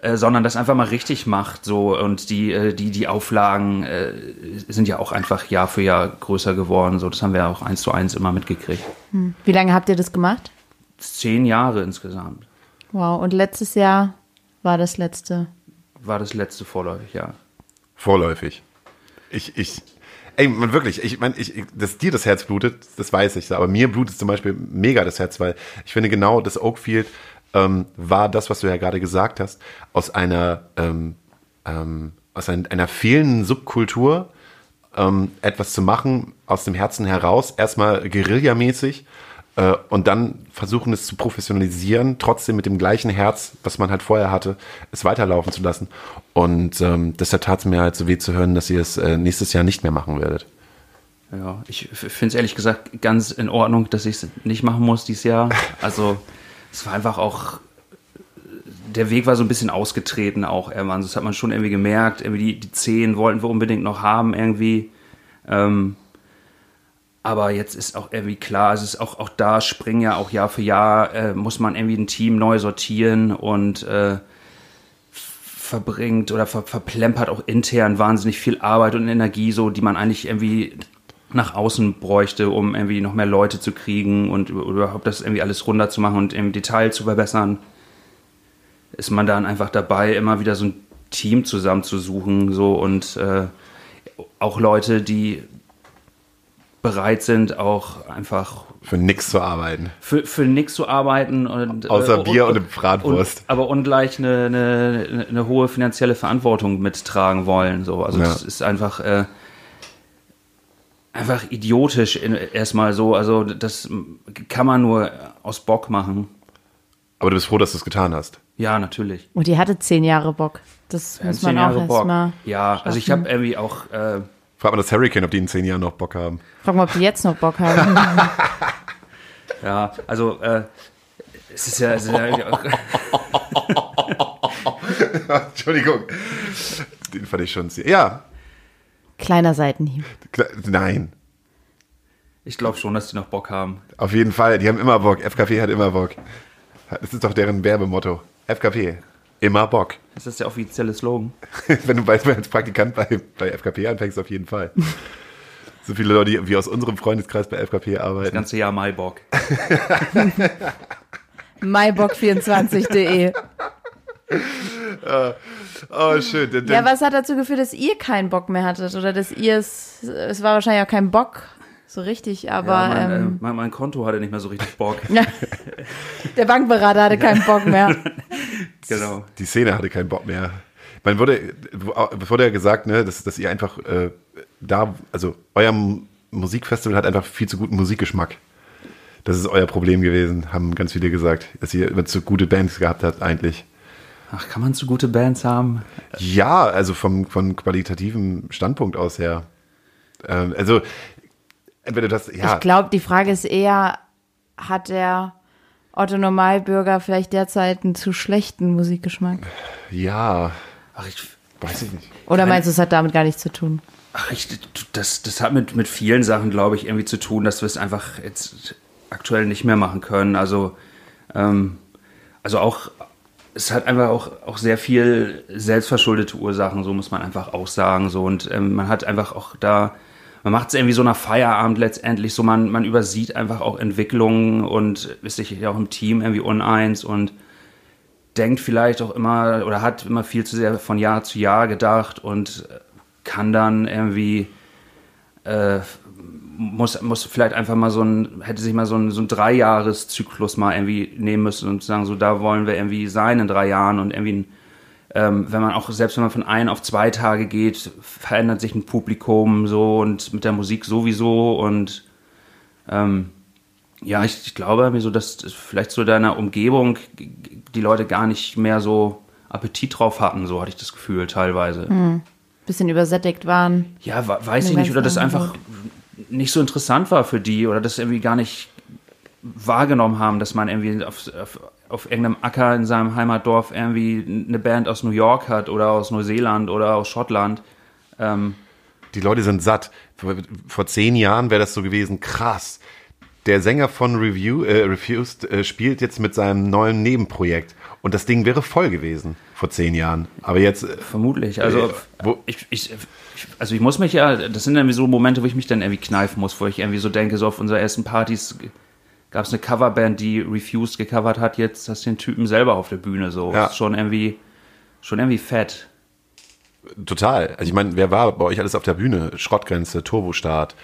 äh, sondern das einfach mal richtig macht, so und die äh, die die Auflagen äh, sind ja auch einfach Jahr für Jahr größer geworden, so das haben wir auch eins zu eins immer mitgekriegt. Wie lange habt ihr das gemacht? Zehn Jahre insgesamt Wow, und letztes Jahr war das letzte. war das letzte vorläufig, ja. Vorläufig. Ich, ich, ey, man wirklich, ich meine, ich, dass dir das Herz blutet, das weiß ich, aber mir blutet zum Beispiel mega das Herz, weil ich finde genau, das Oakfield ähm, war das, was du ja gerade gesagt hast, aus einer, ähm, ähm, aus ein, einer fehlenden Subkultur ähm, etwas zu machen aus dem Herzen heraus, erstmal guerillamäßig äh, und dann versuchen es zu professionalisieren, trotzdem mit dem gleichen Herz, was man halt vorher hatte, es weiterlaufen zu lassen. Und ähm, deshalb tat es mir halt so weh zu hören, dass ihr es äh, nächstes Jahr nicht mehr machen werdet. Ja, ich finde es ehrlich gesagt ganz in Ordnung, dass ich es nicht machen muss dieses Jahr. Also es war einfach auch, der Weg war so ein bisschen ausgetreten auch irgendwann. Das hat man schon irgendwie gemerkt. Irgendwie die, die Zehen wollten wir unbedingt noch haben irgendwie. Ähm, aber jetzt ist auch irgendwie klar, es ist auch, auch da springen ja auch Jahr für Jahr, äh, muss man irgendwie ein Team neu sortieren und äh, verbringt oder ver verplempert auch intern wahnsinnig viel Arbeit und Energie, so die man eigentlich irgendwie nach außen bräuchte, um irgendwie noch mehr Leute zu kriegen und überhaupt das irgendwie alles runterzumachen und im Detail zu verbessern, ist man dann einfach dabei, immer wieder so ein Team zusammenzusuchen so und äh, auch Leute, die bereit sind, auch einfach Für nix zu arbeiten. für, für nix zu arbeiten und Außer äh, Bier und Bratwurst. Und, aber ungleich eine, eine, eine hohe finanzielle Verantwortung mittragen wollen. So. Also Ja. das ist einfach, äh, einfach idiotisch in, erstmal so. Also das kann man nur aus Bock machen. Aber du bist froh, dass du es getan hast. Ja, natürlich. Und die hatte zehn Jahre Bock. Das muss Zehn man auch erstmal. Ja, also ich habe irgendwie auch äh, Frag mal das Hurricane, ob die in zehn Jahren noch Bock haben. Frag mal, ob die jetzt noch Bock haben. Ja, also äh, es ist ja, es ist ja auch, Entschuldigung. Den fand ich schon sehr. Ja, Kleiner Seitenhieb. nein. ich glaube schon, dass die noch Bock haben. Auf jeden Fall. Die haben immer Bock. FKP hat immer Bock. Das ist doch deren Werbemotto. FKP. Immer Bock. Das ist der offizielle Slogan. Wenn du mal als Praktikant bei, bei FKP anfängst, auf jeden Fall. So viele Leute, die wie aus unserem Freundeskreis bei FKP Das arbeiten. ganze Jahr Mai Bock. mybock24.de. Oh, schön. Denn, Ja, was hat dazu geführt, dass ihr keinen Bock mehr hattet? Oder dass ihr es, es war wahrscheinlich auch kein Bock, so richtig, aber Ja, mein, ähm, äh, mein, mein Konto hatte nicht mehr so richtig Bock. der Bankberater hatte keinen Bock mehr. Genau. die Szene hatte keinen Bock mehr. Man wurde, wurde ja gesagt, ne, dass, dass ihr einfach äh, da, also euer Musikfestival hat einfach viel zu guten Musikgeschmack. Das ist euer Problem gewesen, haben ganz viele gesagt, dass ihr immer zu gute Bands gehabt habt eigentlich. Ach, kann man so gute Bands haben? Ja, also vom, von qualitativem Standpunkt aus her. Ähm, also, entweder das, ja, Ich glaube, die Frage ist eher, hat der Otto Normalbürger vielleicht derzeit einen zu schlechten Musikgeschmack? ja, Ach, ich, weiß ich nicht. Oder meinst du, es hat damit gar nichts zu tun? ach, ich das, das hat mit, mit vielen Sachen, glaube ich, irgendwie zu tun, dass wir es einfach jetzt aktuell nicht mehr machen können. Also, ähm, also auch, es hat einfach auch, auch sehr viel selbstverschuldete Ursachen, so muss man einfach auch sagen. So. Und ähm, man hat einfach auch da, man macht es irgendwie so nach Feierabend letztendlich, so. Man, man übersieht einfach auch Entwicklungen und ist sich ja auch im Team irgendwie uneins und denkt vielleicht auch immer oder hat immer viel zu sehr von Jahr zu Jahr gedacht und kann dann irgendwie äh, muss, muss vielleicht einfach mal so ein, hätte sich mal so ein, so ein Dreijahreszyklus mal irgendwie nehmen müssen und sagen, so da wollen wir irgendwie sein in drei Jahren und irgendwie, ähm, wenn man auch, selbst wenn man von ein auf zwei Tage geht, verändert sich ein Publikum so und mit der Musik sowieso und ähm, ja, ich, ich glaube irgendwie so, dass vielleicht so deiner Umgebung die Leute gar nicht mehr so Appetit drauf hatten, so hatte ich das Gefühl teilweise. Bisschen übersättigt waren. Ja, weiß ich nicht, oder das einfach nicht so interessant war für die oder das irgendwie gar nicht wahrgenommen haben, dass man irgendwie auf, auf, auf irgendeinem Acker in seinem Heimatdorf irgendwie eine Band aus New York hat oder aus Neuseeland oder aus Schottland. Ähm, Die Leute sind satt. Vor, vor zehn Jahren wäre das so gewesen, krass. Der Sänger von Review, äh, Refused äh, spielt jetzt mit seinem neuen Nebenprojekt. Und das Ding wäre voll gewesen vor zehn Jahren. Aber jetzt, äh, vermutlich. Also, Äh, ich, ich, also ich muss mich ja, das sind irgendwie so Momente, wo ich mich dann irgendwie kneifen muss, wo ich irgendwie so denke, so auf unserer ersten Partys gab es eine Coverband, die Refused gecovert hat, jetzt hast du den Typen selber auf der Bühne so. Ja. Ist schon irgendwie, schon irgendwie fett. total. Also ich meine, wer war bei euch alles auf der Bühne? Schrottgrenze, Turbostart,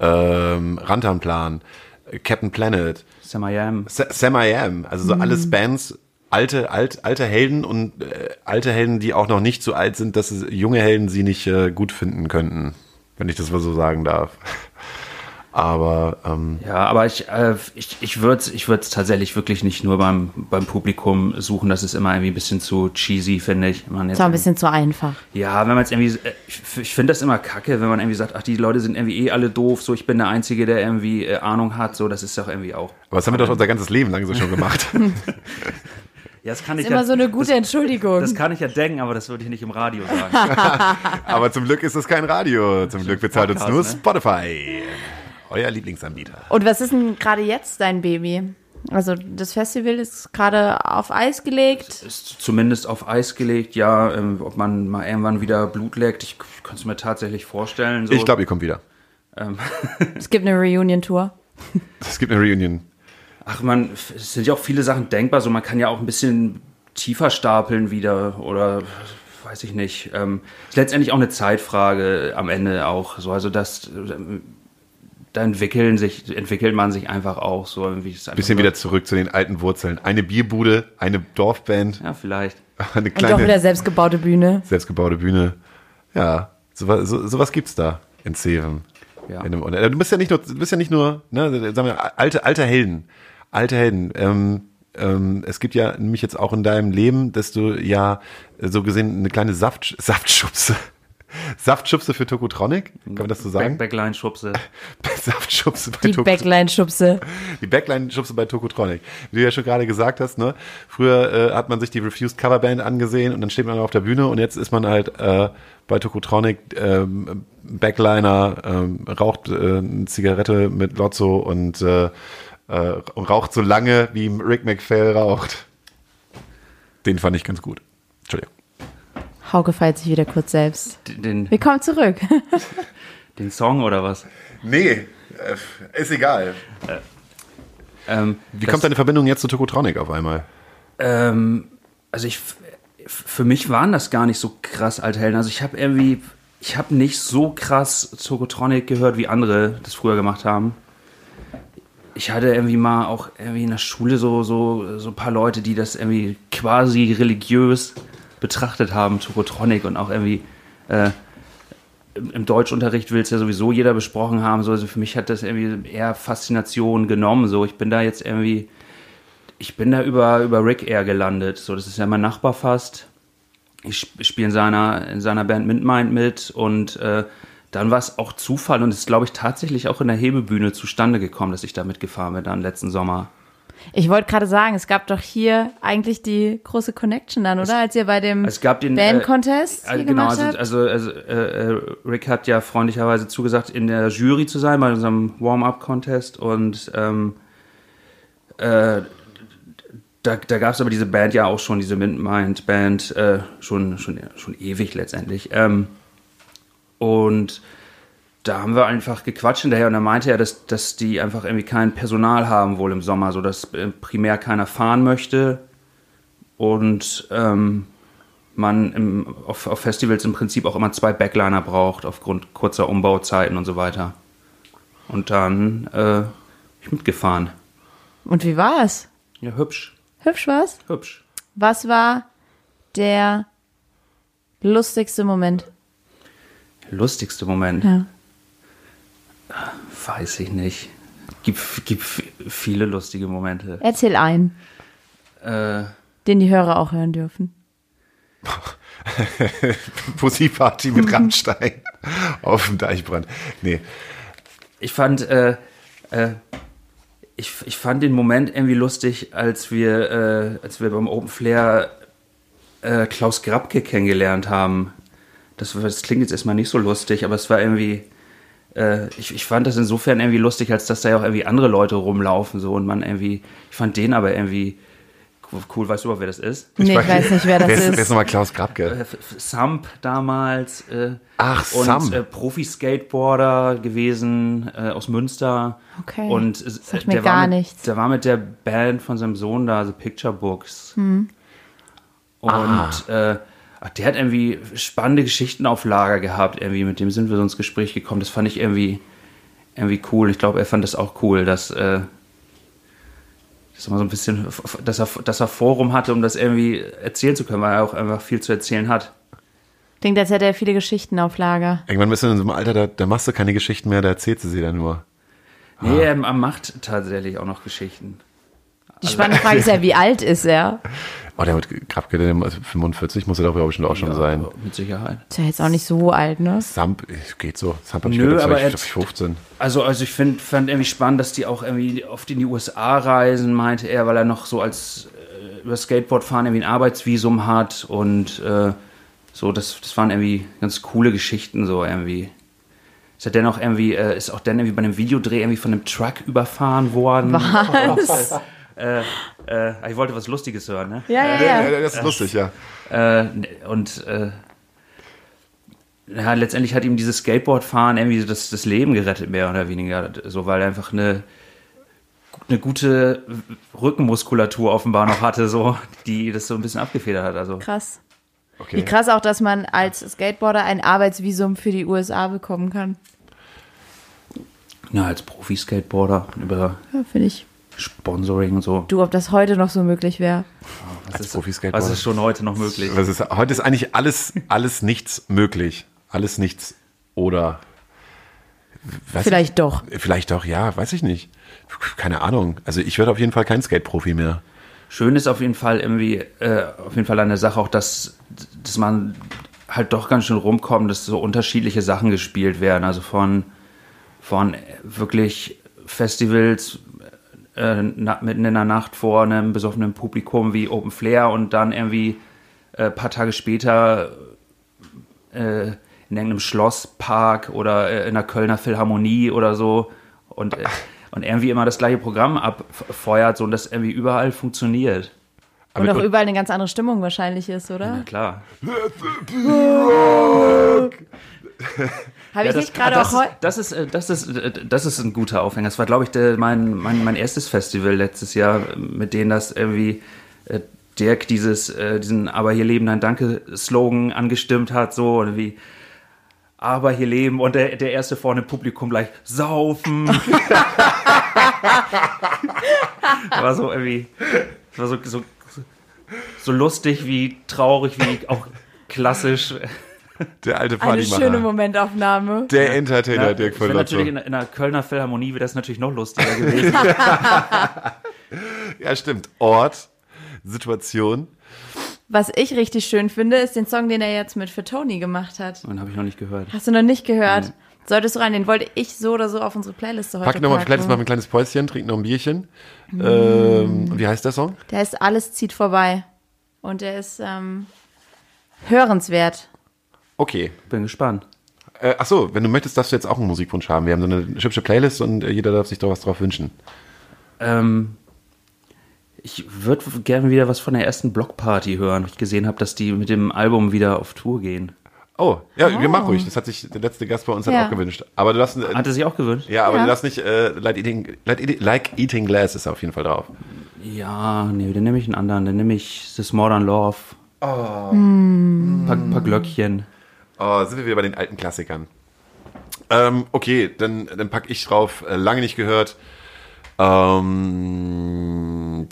ähm, Rantanplan, Captain Planet, Sam I Am. Sa- Sam I Am. Also so alles Bands, alte, alt, alte Helden und äh, alte Helden, die auch noch nicht so alt sind, dass junge Helden sie nicht äh, gut finden könnten. wenn ich das mal so sagen darf. Aber ähm, Ja, aber ich, äh, ich, ich würde es ich würd's tatsächlich wirklich nicht nur beim, beim Publikum suchen. Das ist immer irgendwie ein bisschen zu cheesy, finde ich. Man jetzt Das war ein bisschen zu einfach. Ja, wenn man jetzt irgendwie, äh, ich, ich finde das immer kacke, wenn man irgendwie sagt, ach, die Leute sind irgendwie eh alle doof, so ich bin der Einzige, der irgendwie äh, Ahnung hat, so das ist doch irgendwie auch. aber das haben wir doch unser ganzes Leben lang so schon gemacht. Ja, das kann Das ich ist immer ja, so eine gute Entschuldigung. das kann ich ja denken, aber das würde ich nicht im Radio sagen. Aber zum Glück ist es kein Radio. Zum Glück bezahlt uns Podcast, nur ne? Spotify. Euer Lieblingsanbieter. Und was ist denn gerade jetzt dein Baby? Also das Festival ist gerade auf Eis gelegt. ist zumindest auf Eis gelegt, ja, ähm, ob man mal irgendwann wieder Blut leckt, ich könnte es mir tatsächlich vorstellen. So. Ich glaube, ihr kommt wieder. Es gibt eine Reunion-Tour. Es gibt eine Reunion. Ach man, es sind ja auch viele Sachen denkbar, so man kann ja auch ein bisschen tiefer stapeln wieder oder weiß ich nicht. Ähm, ist letztendlich auch eine Zeitfrage am Ende auch. So, also das ähm, da entwickeln sich, entwickelt man sich einfach auch so irgendwie. ist einfach Bisschen wieder zurück zu den alten Wurzeln. Eine Bierbude, eine Dorfband, Ja, vielleicht. eine Und doch kleine wieder selbstgebaute Bühne. selbstgebaute Bühne. Ja, sowas so, sowas gibt's da in Seven. Ja. In einem, du bist ja nicht nur, du bist ja nicht nur, ne, sagen wir, alte, alte Helden. Alte Helden. Ähm, ähm, es gibt ja nämlich jetzt auch in deinem Leben, dass du ja äh, so gesehen eine kleine Saft, Saftschubse. Saftschubse für Tokotronic, kann man das so sagen? Back, Backline-Schubse. Saftschubse bei Die Tokotronic. Backline-Schubse. Die Backline-Schubse bei Tokotronic. Wie du ja schon gerade gesagt hast, ne? Früher äh, hat man sich die Refused Coverband angesehen und dann steht man auf der Bühne und jetzt ist man halt äh, bei Tokotronic ähm, Backliner, ähm, raucht äh, eine Zigarette mit Lotso und äh, äh, und raucht so lange, wie Rick McPhail raucht. Den fand ich ganz gut. Entschuldigung. Hauke feiert sich wieder kurz selbst. Den, Wir kommen zurück. den Song oder was? Nee, äh, ist egal. Ähm, Wie das- kommt deine Verbindung jetzt zu Tokotronic auf einmal? Ähm, also ich, für mich waren das gar nicht so krass alte Helden. Also ich habe irgendwie, ich habe nicht so krass Tokotronic gehört, wie andere das früher gemacht haben. Ich hatte irgendwie mal auch irgendwie in der Schule so, so, so ein paar Leute, die das irgendwie quasi religiös betrachtet haben, Tokotronic und auch irgendwie äh, im, Deutschunterricht will es ja sowieso jeder besprochen haben. So, also für mich hat das irgendwie eher Faszination genommen. So, ich bin da jetzt irgendwie ich bin da über, über Rick Air gelandet. So, das ist ja mein Nachbar fast. Ich sp- spiele in seiner, in seiner Band Mindmind mit und äh, dann war es auch Zufall und ist, glaube ich, tatsächlich auch in der Hebebühne zustande gekommen, dass ich da mitgefahren bin dann letzten Sommer. Ich wollte gerade sagen, es gab doch hier eigentlich die große Connection dann, oder? Als ihr bei dem Es gab den Band-Contest äh, hier äh, genau, also, habt. also, also äh, äh, Rick hat ja freundlicherweise zugesagt, in der Jury zu sein bei unserem Warm-up-Contest und ähm, äh, da, da gab es aber diese Band ja auch schon, diese Mind-Band, äh, schon, schon, schon ewig letztendlich. Ähm, und da haben wir einfach gequatscht hinterher und er meinte ja, dass, dass die einfach irgendwie kein Personal haben wohl im Sommer, so dass äh, primär keiner fahren möchte und ähm, man im, auf, auf Festivals im Prinzip auch immer zwei Backliner braucht aufgrund kurzer Umbauzeiten und so weiter. Und dann äh, bin ich mitgefahren. Und wie war es? Ja, hübsch, Hübsch war's? hübsch. Was war der lustigste Moment? Lustigste Moment. Ja. Weiß ich nicht. Gibt, gibt viele lustige Momente. Erzähl einen, Äh, den die Hörer auch hören dürfen. Pussy-Party mit Rammstein auf dem Deichbrand. Nee, ich fand, äh, äh, ich, ich fand den Moment irgendwie lustig, als wir, äh, als wir beim Open Flair äh, Klaus Grabke kennengelernt haben. Das, das klingt jetzt erstmal nicht so lustig, aber es war irgendwie, äh, ich, ich fand das insofern irgendwie lustig, als dass da ja auch irgendwie andere Leute rumlaufen so und man irgendwie, ich fand den aber irgendwie cool, weißt du überhaupt, wer das ist? Nee, ich weiß nicht, wer das wer ist. ist. Wer ist nochmal Klaus Grabke? Äh, Samp damals. Äh, Ach, und, Samp. Äh, Profi-Skateboarder gewesen äh, aus Münster. Okay. Und äh, Sagt mir gar war mit, nichts. Der war mit der Band von seinem Sohn da, The Picture Books. Hm. Und Ah. Der hat irgendwie spannende Geschichten auf Lager gehabt. Irgendwie mit dem sind wir so ins Gespräch gekommen. Das fand ich irgendwie, irgendwie cool. Ich glaube, er fand das auch cool, dass. Äh, dass er mal so ein bisschen, dass er, dass er Forum hatte, um das irgendwie erzählen zu können, weil er auch einfach viel zu erzählen hat. Klingt, als hätte er viele Geschichten auf Lager. Irgendwann bist du in so einem Alter, da, da machst du keine Geschichten mehr, da erzählst du sie dann nur. Nee, er macht tatsächlich auch noch Geschichten. Die spannende Frage ist ja, wie alt ist er? Oh, der wird Krabke, der also 45 muss er doch, glaube ich, schon auch schon sein. Mit Sicherheit. Ist ja jetzt auch nicht so alt, ne? Samp, geht so. Samp ich Nö, gedacht, aber vielleicht jetzt- 15. Also, also ich find, fand irgendwie spannend, dass die auch irgendwie oft in die USA reisen, meinte er, weil er noch so als äh, über Skateboardfahren irgendwie ein Arbeitsvisum hat und äh, so, das, das waren irgendwie ganz coole Geschichten, so irgendwie. Ist er dennoch irgendwie, äh, ist auch dann irgendwie bei einem Videodreh irgendwie von einem Truck überfahren worden. Was? Äh, ich wollte was Lustiges hören, ne? Ja, ja, ja. das ist lustig, ja. Äh, und äh, ja, letztendlich hat ihm dieses Skateboardfahren irgendwie das, das Leben gerettet, mehr oder weniger. So, weil er einfach eine, eine gute Rückenmuskulatur offenbar noch hatte, so, die das so ein bisschen abgefedert hat. Also, Krass. Okay. Wie krass auch, dass man als Skateboarder ein Arbeitsvisum für die USA bekommen kann. ja, als Profi-Skateboarder über Ja, finde ich. Sponsoring und so. Du, ob das heute noch so möglich wäre. Was Als ist, Profi-Skateboarder. was ist schon heute noch möglich? Was ist, heute ist eigentlich alles, alles nichts möglich. Alles nichts oder. Vielleicht doch. Ich, vielleicht doch, ja, weiß ich nicht. Keine Ahnung. Also ich werde auf jeden Fall kein Skate-Profi mehr. Schön ist auf jeden Fall irgendwie, äh, auf jeden Fall an der Sache auch, dass, dass man halt doch ganz schön rumkommt, dass so unterschiedliche Sachen gespielt werden. Also von, von wirklich Festivals äh, na, mitten in der Nacht vor einem besoffenen Publikum wie Open Flair und dann irgendwie äh, paar Tage später äh, in irgendeinem Schlosspark oder äh, in der Kölner Philharmonie oder so und, äh, und irgendwie immer das gleiche Programm abfeuert, so und das irgendwie überall funktioniert. Und Aber- auch überall eine ganz andere Stimmung wahrscheinlich ist, Na oder? klar. Habe Ja, ich das, nicht gerade auch heute. das, ist, äh, das, ist, äh, das ist ein guter Aufhänger. Das war, glaube ich, der, mein, mein, mein erstes Festival letztes Jahr, mit denen das irgendwie äh, Dirk dieses, äh, diesen Aber hier leben ein Danke-Slogan angestimmt hat, so und wie Aber hier leben und der, der erste vorne im Publikum gleich saufen. war so irgendwie, war so, so, so lustig wie traurig wie auch klassisch. Der alte Eine Partymacher. schöne Momentaufnahme. Der Entertainer Ja, Dirk das von wär Lotzo. natürlich in, in der Kölner Philharmonie wäre das natürlich noch lustiger gewesen. Ja, stimmt. Ort, Situation. Was ich richtig schön finde, ist den Song, den er jetzt mit für Tony gemacht hat. Den habe ich noch nicht gehört. Hast du noch nicht gehört? Solltest du rein, den wollte ich so oder so auf unsere Playliste heute Pack nochmal, vielleicht machen wir ein kleines Päuschen, trinken noch ein Bierchen. Ähm, wie heißt der Song? Der ist Alles zieht vorbei. Und der ist ähm, hörenswert. Okay. Bin gespannt. Äh, ach so, wenn du möchtest, darfst du jetzt auch einen Musikwunsch haben. Wir haben so eine hübsche Playlist und äh, jeder darf sich doch was drauf wünschen. Ähm, ich würde gerne wieder was von der ersten Blockparty hören. weil Ich gesehen habe, dass die mit dem Album wieder auf Tour gehen. Oh, ja, wir machen ruhig. Das hat sich der letzte Gast bei uns hat Ja. auch gewünscht. Aber du hast, äh, Hat er sich auch gewünscht? ja, aber Ja. du darfst nicht, äh, like, eating, like, eating, like Eating Glass ist auf jeden Fall drauf. Ja, nee, dann nehme ich einen anderen. Dann nehme ich This Modern Love. Oh. Paar, paar Glöckchen. Oh, sind wir wieder bei den alten Klassikern. Ähm, okay, dann, dann pack ich drauf, äh, lange nicht gehört. Ähm,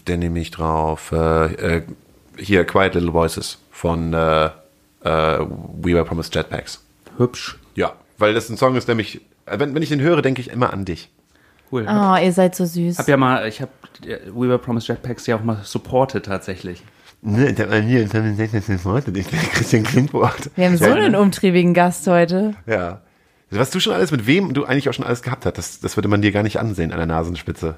dann nehme ich drauf, äh, äh, hier, Quiet Little Voices von äh, äh, We Were Promised Jetpacks. Hübsch. Ja, weil das ein Song ist, der mich, wenn, wenn ich den höre, denke ich immer an dich. Cool. Oh, ihr seid so süß. Hab ja mal, ich habe We Were Promised Jetpacks ja auch mal supported tatsächlich. Ne, der war hier, ich Christian Klingwort. Wir haben so einen umtriebigen Gast heute. Ja. Was du schon alles, mit wem du eigentlich auch schon alles gehabt hast, das, das würde man dir gar nicht ansehen an der Nasenspitze.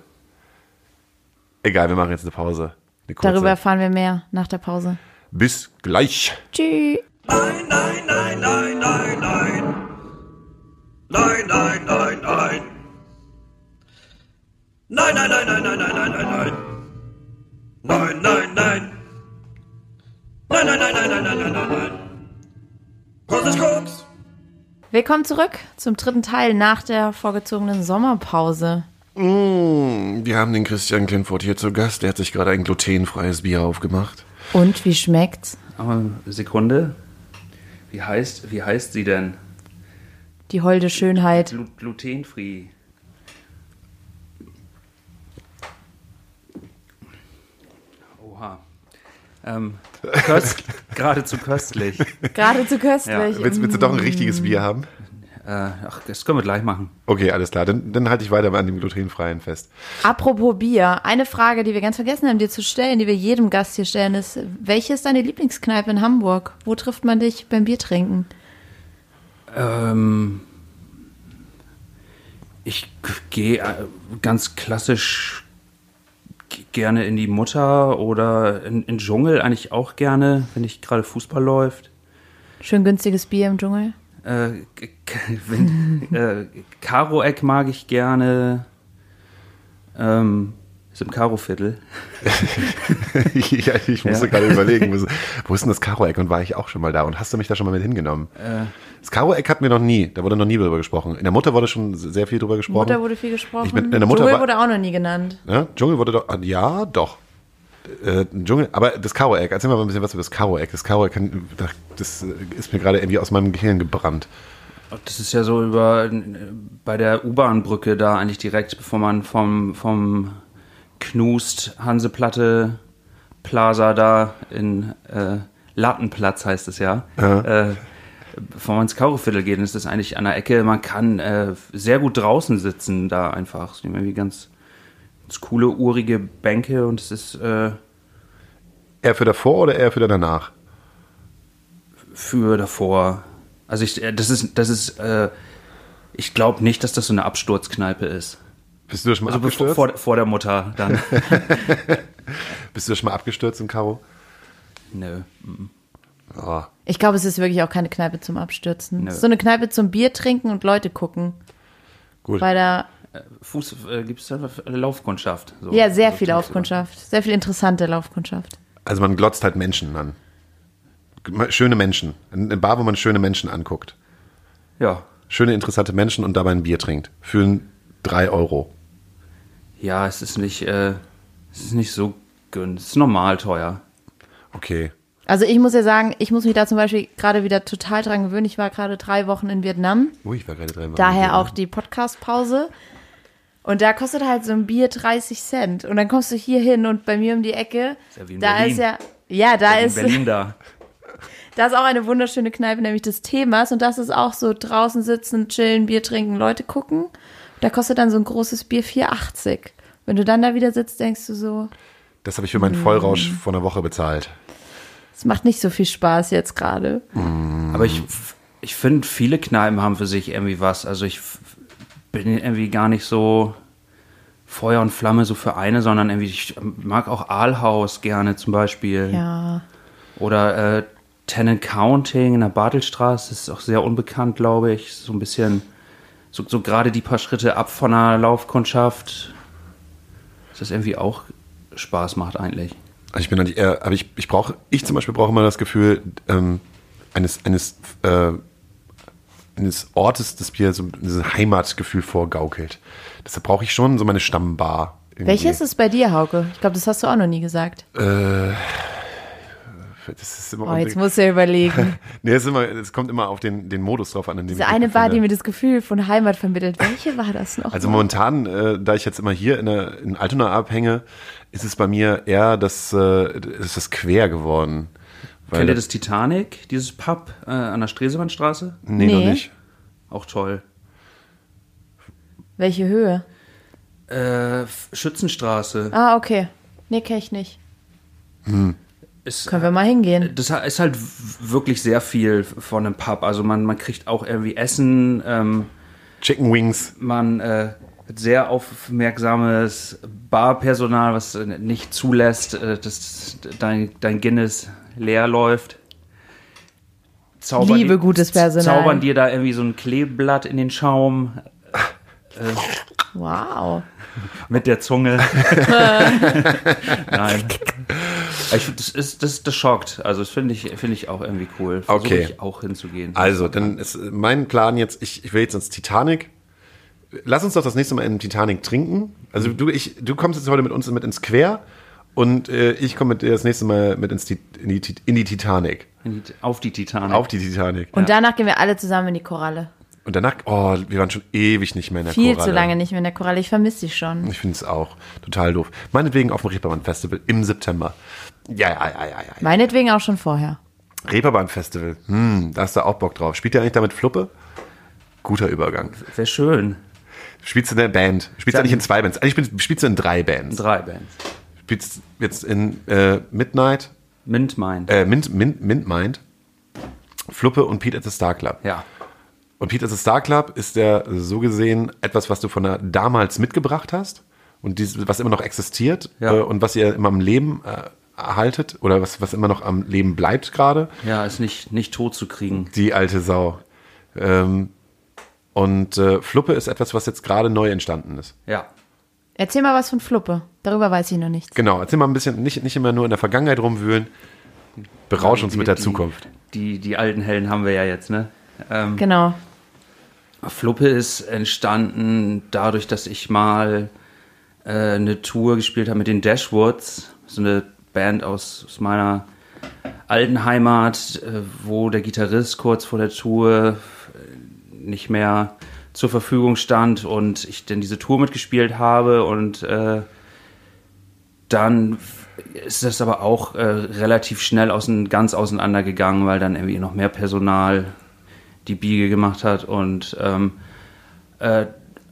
Egal, wir machen jetzt eine Pause. Eine kurze. Darüber erfahren wir mehr nach der Pause. Bis gleich. Tschüss. Nein, nein, nein, nein, nein, nein. Nein, nein, nein, nein. Nein, nein, nein, nein, nein, nein, nein, nein, nein. Nein, nein, nein. Nein, nein, nein, nein, nein, nein, nein, nein, nein. Großes Koks. Willkommen zurück zum dritten Teil nach der vorgezogenen Sommerpause. Mm, wir haben den Christian Klinfort hier zu Gast. Der hat sich gerade ein glutenfreies Bier aufgemacht. Und wie schmeckt's? Aber Sekunde. Wie heißt, wie heißt sie denn? Die holde Schönheit. Glu glutenfree. Oha. Ähm, Curse, Geradezu köstlich. Geradezu köstlich. Willst, willst du doch ein richtiges Bier haben? äh, ach, das können wir gleich machen. Okay, alles klar. Dann, dann halte ich weiter an dem glutenfreien fest. Apropos Bier, eine Frage, die wir ganz vergessen haben, dir zu stellen, die wir jedem Gast hier stellen, ist, welche ist deine Lieblingskneipe in Hamburg? Wo trifft man dich beim Biertrinken? Ähm, ich gehe äh, ganz klassisch gerne in die Mutter oder in, in Dschungel eigentlich auch gerne, wenn nicht gerade Fußball läuft. Schön günstiges Bier im Dschungel. Äh, wenn, äh, Karo-Eck mag ich gerne. Ähm, ist im Karo-Viertel. ja, ich musste Ja. gerade überlegen, wo, ist- denn das Karo-Eck? Und war ich auch schon mal da? Und hast du mich da schon mal mit hingenommen? Das Karo-Eck hatten wir noch nie. Da wurde noch nie drüber gesprochen. In der Mutter wurde schon sehr viel drüber gesprochen. Mutter wurde viel gesprochen. Ich bin- in der Mutter Dschungel war- wurde auch noch nie genannt. Ja, Dschungel wurde doch, ja, doch. Äh, Dschungel, aber das Karo-Eck, erzähl mal ein bisschen was über das Karo-Eck. Das Karo-Eck, das äh, ist mir gerade irgendwie aus meinem Gehirn gebrannt. Das ist ja so über bei der U-Bahn-Brücke da eigentlich direkt, bevor man vom, vom Knust Hanseplatte Plaza da in äh, Lattenplatz heißt es ja. Äh, bevor man ins Kaureviertel geht, ist das eigentlich an der Ecke. Man kann äh, sehr gut draußen sitzen da einfach. Es sind irgendwie ganz, ganz coole, urige Bänke und es ist äh, Eher für davor oder eher für danach? für davor. Also ich, äh, das ist, das ist, äh, ich glaube nicht, dass das so eine Absturzkneipe ist. Bist du da schon mal Also bevor, abgestürzt? vor, vor der Mutter dann. Bist du da schon mal abgestürzt im Karo? Nö. Oh. Ich glaube, es ist wirklich auch keine Kneipe zum Abstürzen. Nö. Es ist so eine Kneipe zum Bier trinken und Leute gucken. Gut. Bei der, Fuß äh, gibt es da eine Laufkundschaft. So. ja, sehr So viel klingt Laufkundschaft. Sehr viel interessante Laufkundschaft. Also man glotzt halt Menschen an. Schöne Menschen. Eine Bar, wo man schöne Menschen anguckt. Ja. Schöne, interessante Menschen und dabei ein Bier trinkt. Für drei Euro. Ja, es ist nicht, äh, es ist nicht so günstig. Es ist normal teuer. Okay. Also ich muss ja sagen, ich muss mich da zum Beispiel gerade wieder total dran gewöhnen. Ich war gerade drei Wochen in Vietnam. Ui, ich war gerade drei Wochen Daher auch die Podcast-Pause. Und da kostet halt so ein Bier 30 Cent. Und dann kommst du hier hin und bei mir um die Ecke, Ist ja wie in da Berlin. ist ja, ja, da In ist, Berlin da. da ist auch eine wunderschöne Kneipe, nämlich des Themas. Und das ist auch so draußen sitzen, chillen, Bier trinken, Leute gucken. Da kostet dann so ein großes Bier 4,80. Wenn du dann da wieder sitzt, denkst du so, Das habe ich für meinen Vollrausch vor einer Woche bezahlt. es macht nicht so viel Spaß jetzt gerade. Aber ich, ich finde, viele Kneipen haben für sich irgendwie was. Also ich bin irgendwie gar nicht so Feuer und Flamme so für eine, sondern irgendwie, ich mag auch Aalhaus gerne zum Beispiel. Ja. Oder äh, Tenant Counting in der Bartelstraße, das ist auch sehr unbekannt, glaube ich. So ein bisschen, so, so gerade die paar Schritte ab von einer Laufkundschaft, dass das irgendwie auch Spaß macht eigentlich. Also ich bin eigentlich eher, aber ich, ich brauche, ich zum Beispiel brauche immer das Gefühl ähm, eines, eines, äh, eines Ortes, das mir so dieses Heimatgefühl vorgaukelt. Deshalb brauche ich schon so meine Stammbar. irgendwie. Welche ist es bei dir, Hauke? Ich glaube, das hast du auch noch nie gesagt. Das ist immer Oh, jetzt du ja überlegen. nee, es, immer, es kommt immer auf den, den Modus drauf an. Diese eine Bar, die mir das Gefühl von Heimat vermittelt. Welche war das noch? Also momentan, äh, da ich jetzt immer hier in, der, in Altona abhänge, ist es bei mir eher das, äh, ist das quer geworden. Weil Kennt ihr das Titanic, dieses Pub äh, an der Stresemannstraße? Nee, Nee. noch nicht. Auch toll. Welche Höhe? Äh, Schützenstraße. Ah, okay. Nee, kenn ich nicht. Ist, Können wir mal hingehen. das ist halt wirklich sehr viel von einem Pub. Also man, man kriegt auch irgendwie Essen, ähm, Chicken Wings. man äh, hat sehr aufmerksames Barpersonal, was äh, nicht zulässt, äh, dass dein, dein Guinness leer läuft. Zaubern Liebe die- gutes Personal. Zaubern dir da irgendwie so ein Kleeblatt in den Schaum Wow. mit der Zunge. Nein. Ich, das, ist, das, das schockt. Also das finde ich, finde ich auch irgendwie cool. Versuche Okay. ich auch hinzugehen. Also, dann ist mein Plan jetzt, ich, ich will jetzt ins Titanic. Lass uns doch das nächste Mal in Titanic trinken. Also du, ich, du kommst jetzt heute mit uns mit ins Quer und äh, ich komme mit dir das nächste Mal mit ins, in, die, in die Titanic. In die- Auf die Titanic. Auf die Titanic. Und danach gehen wir alle zusammen in die Koralle. Und danach, oh, wir waren schon ewig nicht mehr in der Viel Koralle. zu lange nicht mehr in der Koralle. Ich vermisse sie schon. Ich finde es auch total doof. Meinetwegen auf dem Reeperbahn Festival im September. Ja, ja, ja, ja, ja. Meinetwegen auch schon vorher. Reeperbahn Festival. Hm, da hast du auch Bock drauf. Spielt ihr eigentlich damit Fluppe? Guter Übergang. Wäre schön. Spielst du in der Band? Spielst du eigentlich in zwei Bands? Eigentlich spielst- spielst du in drei Bands. Drei Bands. Spielst jetzt in äh, Midnight, Mint Mind. äh, Mint, Mint, Mint Mind, Fluppe und Pete at the Star Club. ja. Und Pete at the Star Club ist ja so gesehen etwas, was du von der damals mitgebracht hast und dies, was immer noch existiert Ja. äh, und was ihr immer am Leben erhaltet oder was, was immer noch am Leben bleibt gerade. Ja, ist nicht, nicht tot zu kriegen. Die alte Sau. Ähm, und äh, Fluppe ist etwas, was jetzt gerade neu entstanden ist. Ja. Erzähl mal was von Fluppe. Darüber weiß ich noch nichts. Genau, erzähl mal ein bisschen, nicht, nicht immer nur in der Vergangenheit rumwühlen. Berausch uns Die- mit der die- Zukunft. Die, die alten Helden haben wir ja jetzt, ne? Ähm, Genau. Fluppe ist entstanden dadurch, dass ich mal äh, eine Tour gespielt habe mit den Dashwoods, so eine Band aus, aus meiner alten Heimat, äh, wo der Gitarrist kurz vor der Tour äh, nicht mehr zur Verfügung stand und ich dann diese Tour mitgespielt habe und äh, dann ist das aber auch äh, relativ schnell außen, ganz auseinandergegangen, weil dann irgendwie noch mehr Personal die Biege gemacht hat und ähm, äh,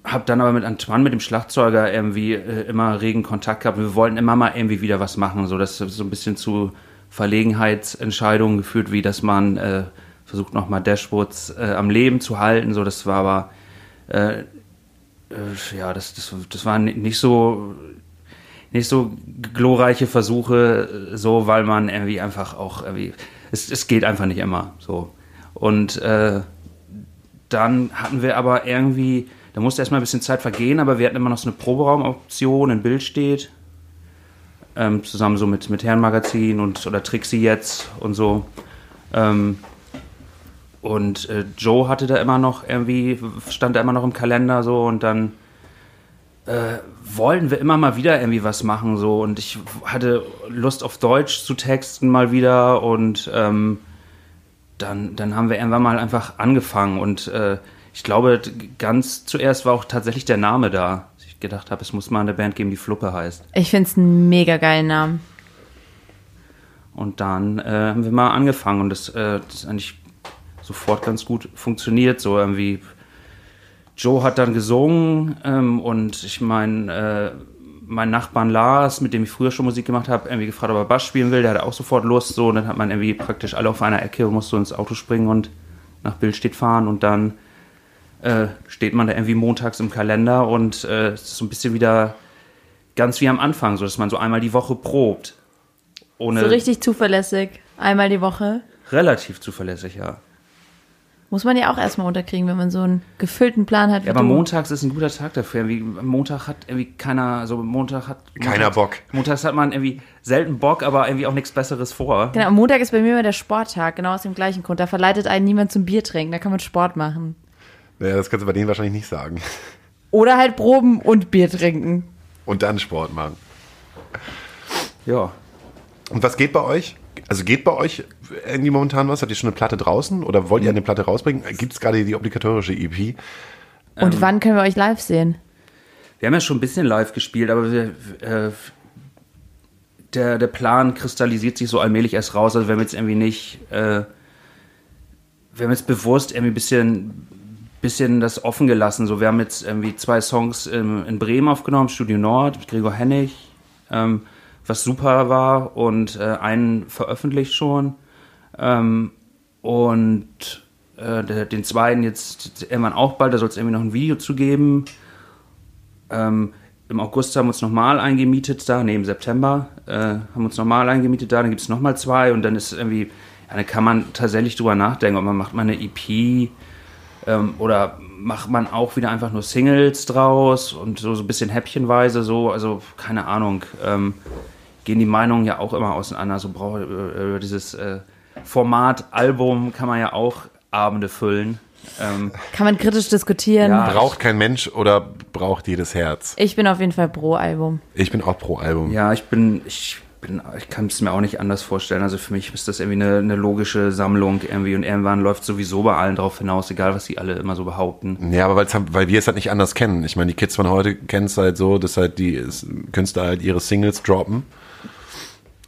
habe dann aber mit Antoine, mit dem Schlagzeuger, irgendwie äh, immer regen Kontakt gehabt. Wir wollten immer mal irgendwie wieder was machen, so das ist so ein bisschen zu Verlegenheitsentscheidungen geführt, wie dass man äh, versucht nochmal Dashwoods äh, am Leben zu halten. So, das war aber äh, äh, ja, das, das, das waren nicht so nicht so glorreiche Versuche, äh, so, weil man irgendwie einfach auch irgendwie, es, es geht einfach nicht immer so. Und dann hatten wir aber irgendwie, da musste erstmal ein bisschen Zeit vergehen, aber wir hatten immer noch so eine Proberaumoption, ein Bild steht, ähm, zusammen so mit, mit Herrenmagazin und oder Trixie jetzt und so. Ähm, und äh, Joe hatte da immer noch irgendwie, stand da immer noch im Kalender so und dann äh, wollten wir immer mal wieder irgendwie was machen so und ich hatte Lust auf Deutsch zu texten mal wieder und ähm, dann, dann haben wir irgendwann mal einfach angefangen und äh, ich glaube, ganz zuerst war auch tatsächlich der Name da. dass Ich gedacht habe, es muss mal eine Band geben, die Fluppe heißt. Ich finde es einen mega geilen Namen. Und dann äh, haben wir mal angefangen und das, äh, das ist eigentlich sofort ganz gut funktioniert. So irgendwie. Joe hat dann gesungen ähm, und ich meine, äh, mein Nachbarn Lars, mit dem ich früher schon Musik gemacht habe, irgendwie gefragt, ob er Bass spielen will. Der hatte auch sofort Lust. So, und dann hat man irgendwie praktisch alle auf einer Ecke und musste so ins Auto springen und nach Bildstedt fahren und dann äh, steht man da irgendwie montags im Kalender und äh, es ist so ein bisschen wieder ganz wie am Anfang, so dass man so einmal die Woche probt. Ohne So richtig zuverlässig. Einmal die Woche. relativ zuverlässig, ja. Muss man ja auch erstmal unterkriegen, wenn man so einen gefüllten Plan hat. Wie Ja, aber du. montags ist ein guter Tag dafür. Irgendwie, Montag hat irgendwie keiner, also Montag hat Keiner montags, Bock. Montags hat man irgendwie selten Bock, aber irgendwie auch nichts Besseres vor. Genau, am Montag ist bei mir immer der Sporttag, genau aus dem gleichen Grund. Da verleitet einen niemand zum Bier trinken, da kann man Sport machen. Naja, das kannst du bei denen wahrscheinlich nicht sagen. Oder halt proben und Bier trinken. Und dann Sport machen. Ja. Und was geht bei euch? Also geht bei euch irgendwie momentan was? Habt ihr schon eine Platte draußen oder wollt ihr eine Platte rausbringen? Gibt es gerade die obligatorische EP? Und wann können wir euch live sehen? Wir haben ja schon ein bisschen live gespielt, aber wir, äh, der, der Plan kristallisiert sich so allmählich erst raus. Also wir haben jetzt irgendwie nicht, äh, wir haben jetzt bewusst irgendwie ein bisschen, bisschen das offen gelassen. So, wir haben jetzt irgendwie zwei Songs in, in Bremen aufgenommen, Studio Nord mit Gregor Hennig, ähm, was super war und äh, einen veröffentlicht schon. Ähm, und äh, den zweiten jetzt irgendwann auch bald, da soll es irgendwie noch ein Video zu geben. Ähm, Im August haben wir uns nochmal eingemietet da, nee, im September äh, haben wir uns nochmal eingemietet da, dann gibt es nochmal zwei und dann ist irgendwie, ja, dann kann man tatsächlich drüber nachdenken, ob man macht mal eine EP ähm, oder macht man auch wieder einfach nur Singles draus und so, so ein bisschen häppchenweise so, also keine Ahnung, ähm, gehen die Meinungen ja auch immer auseinander, so braucht äh, dieses äh, Format Album kann man ja auch Abende füllen. Ähm, Kann man kritisch diskutieren. Ja. Braucht kein Mensch oder braucht jedes Herz? Ich bin auf jeden Fall pro Album. Ich bin auch pro Album. Ja, ich bin, ich bin, ich kann es mir auch nicht anders vorstellen. Also für mich ist das irgendwie eine, eine logische Sammlung irgendwie und irgendwann läuft sowieso bei allen drauf hinaus, egal was sie alle immer so behaupten. Ja, aber haben- weil wir es halt nicht anders kennen. Ich meine, die Kids von heute kennen es halt so, dass halt die Künstler halt ihre Singles droppen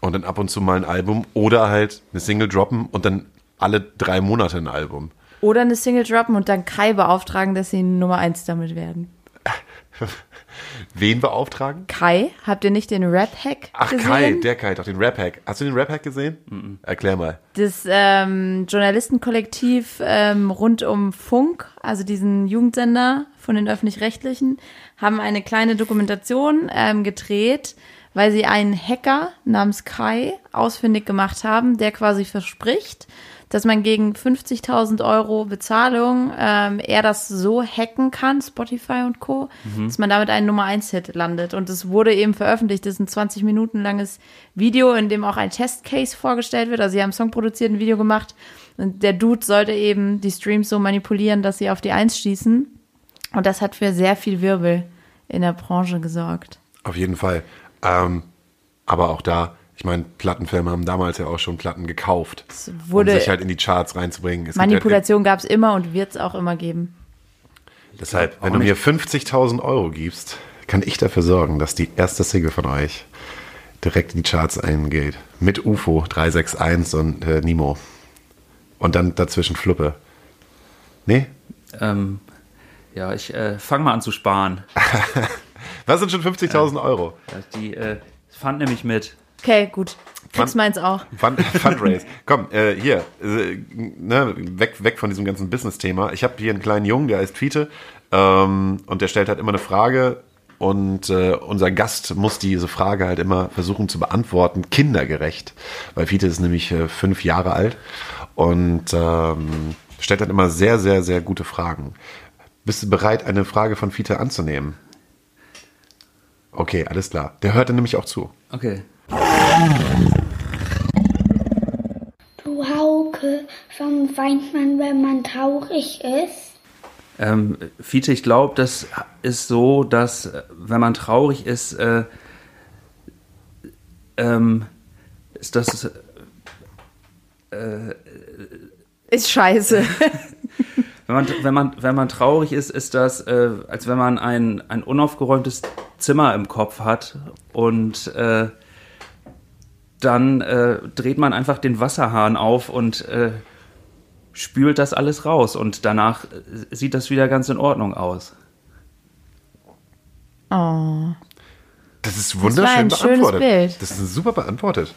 und dann ab und zu mal ein Album oder halt eine Single droppen und dann alle drei Monate ein Album. Oder eine Single droppen und dann Kai beauftragen, dass sie Nummer eins damit werden. Wen beauftragen? Kai, habt ihr nicht den Rap-Hack Ach, gesehen? Kai, der Kai, doch den Rap-Hack. Hast du den Rap-Hack gesehen? Erklär mal. das ähm, Journalistenkollektiv ähm, rund um Funk, also diesen Jugendsender von den öffentlich-rechtlichen, haben eine kleine Dokumentation ähm, gedreht, weil sie einen Hacker namens Kai ausfindig gemacht haben, der quasi verspricht, dass man gegen 50.000 Euro Bezahlung ähm, er das so hacken kann, Spotify und Co., dass man damit einen Nummer 1 Hit landet. Und es wurde eben veröffentlicht. Das ist ein 20 Minuten langes Video, in dem auch ein Testcase vorgestellt wird. Also sie haben einen Song produziert, ein Video gemacht. Und der Dude sollte eben die Streams so manipulieren, dass sie auf die 1 schießen. Und das hat für sehr viel Wirbel in der Branche gesorgt. Auf jeden Fall. Ähm, aber auch da, ich meine, Plattenfirmen haben damals ja auch schon Platten gekauft, um sich halt in die Charts reinzubringen. Es Manipulation gab es immer und wird es auch immer geben. Deshalb, wenn du mir 50.000 Euro gibst, kann ich dafür sorgen, dass die erste Single von euch direkt in die Charts eingeht. Mit UFO 361 und äh, Nemo. Und dann dazwischen Fluppe. Nee? Ähm, ja, ich äh, fange mal an zu sparen. Was sind schon 50.000 Euro? Ja, Die äh, fand nämlich mit. Okay, gut. Kriegst meins auch. Fund, Fundraise. Komm, äh, hier, äh, ne, weg, weg von diesem ganzen Business-Thema. Ich habe hier einen kleinen Jungen, der heißt Fiete, ähm, und der stellt halt immer eine Frage und äh, unser Gast muss diese Frage halt immer versuchen zu beantworten, kindergerecht. Weil Fiete ist nämlich äh, fünf Jahre alt und ähm, stellt halt immer sehr, sehr, sehr gute Fragen. Bist du bereit, eine Frage von Fiete anzunehmen? Okay, alles klar. Der hört dann nämlich auch zu. Okay. Du Hauke, warum weint man, wenn man traurig ist? Ähm, Fiete, ich glaube, das ist so, dass äh, wenn man traurig ist, äh, ähm, ist das Ist scheiße. Wenn man, wenn man, wenn man traurig ist, ist das, äh, als wenn man ein, ein unaufgeräumtes Zimmer im Kopf hat und äh, dann äh, dreht man einfach den Wasserhahn auf und äh, spült das alles raus und danach äh, sieht das wieder ganz in Ordnung aus. Oh. Das ist war wunderschön ein schönes beantwortet. Bild. Das ist super beantwortet.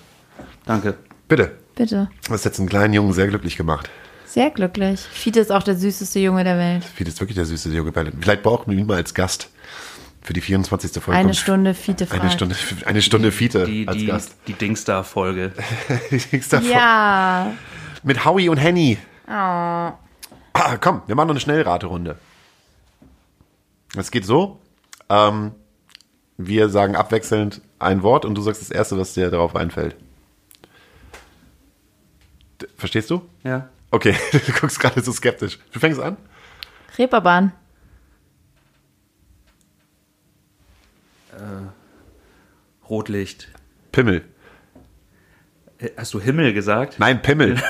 Danke. Bitte. Bitte. Du hast jetzt einen kleinen Jungen sehr glücklich gemacht. Sehr glücklich. Fiete ist auch der süßeste Junge der Welt. Fiete ist wirklich der süße Junge Ballett. Vielleicht brauchen wir ihn mal als Gast für die 24. Folge. Eine Kommt Stunde Fiete fragt. Eine Stunde, eine Stunde Fiete Die, als die, Gast. die Dingstar-Folge. Die nächste Folge. Ja. Mit Howie und Henny. Oh. Ah, komm, wir machen noch eine Schnellraterunde. Es geht so. Ähm, wir sagen abwechselnd ein Wort und du sagst das erste, was dir darauf einfällt. Verstehst du? Ja. Okay, du guckst gerade so skeptisch. Du fängst an? Reeperbahn. Rotlicht. Pimmel. Äh, Hast du Himmel gesagt? Nein, Pimmel.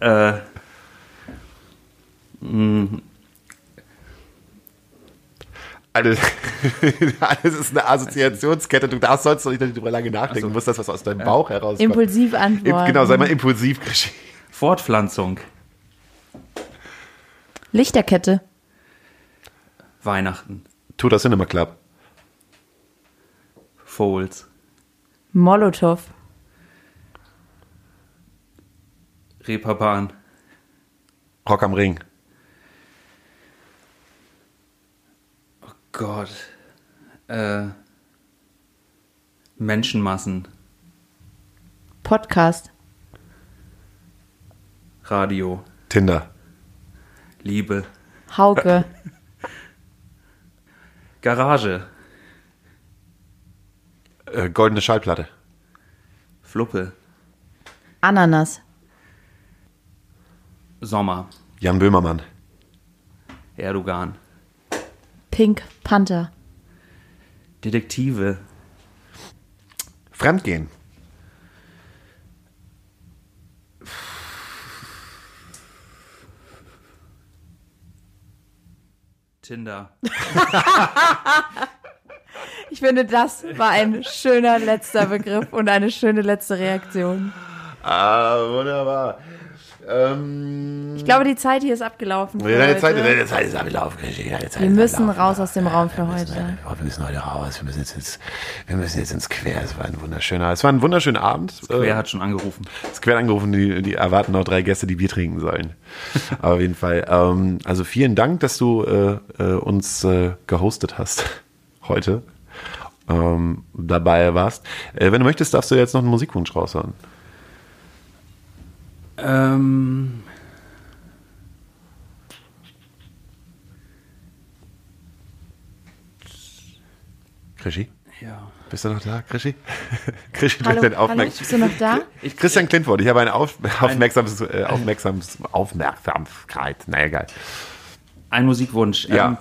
Alles, alles ist eine Assoziationskette. Du darfst sonst noch nicht darüber lange nachdenken. Du musst das, was aus deinem Bauch herauskommt. Impulsiv Im, antworten. genau, sei mal impulsiv. Fortpflanzung. Lichterkette. Weihnachten. Tu das Cinema Club. Foles. Molotow. Reeperbahn. Rock am Ring. Gott. Äh, Menschenmassen. Podcast. Radio. Tinder. Liebe. Hauke. Garage. Äh, goldene Schallplatte. Fluppe. Ananas. Sommer. Jan Böhmermann. Erdogan. Pink Panther. Detektive. Fremdgehen. Tinder. Ich finde, das war ein schöner letzter Begriff und eine schöne letzte Reaktion. Ah, wunderbar. Ähm, Ich glaube, die Zeit hier ist abgelaufen. Für deine heute. Zeit, deine Zeit ist abgelaufen. Deine Zeit Wir ist müssen abgelaufen. raus aus dem Raum für Wir müssen, heute. oh, wir müssen heute raus. Wir müssen jetzt ins, wir müssen jetzt ins Quer. Es war ein wunderschöner, es war ein wunderschöner Abend. Wer Äh, hat schon angerufen? Das Quer angerufen, die, die erwarten noch drei Gäste, die Bier trinken sollen. Aber auf jeden Fall. Ähm, also vielen Dank, dass du äh, äh, uns äh, gehostet hast heute. Ähm, dabei warst. Äh, wenn du möchtest, darfst du jetzt noch einen Musikwunsch raushauen. Ähm, Krischi? ja. Bist du noch da, Krischi? Krischi, du Hallo, bist ein hallo, Aufmerk bist du noch da? Christian Klintwort, ich habe eine Auf aufmerksames, äh, aufmerksames Aufmerksamkeit. Na egal. Ein Musikwunsch. Ja. Ähm,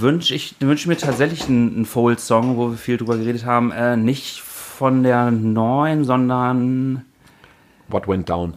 wünsche ich wünsche mir tatsächlich einen, einen Fold-Song, wo wir viel drüber geredet haben. Äh, nicht von der neuen, sondern What went down?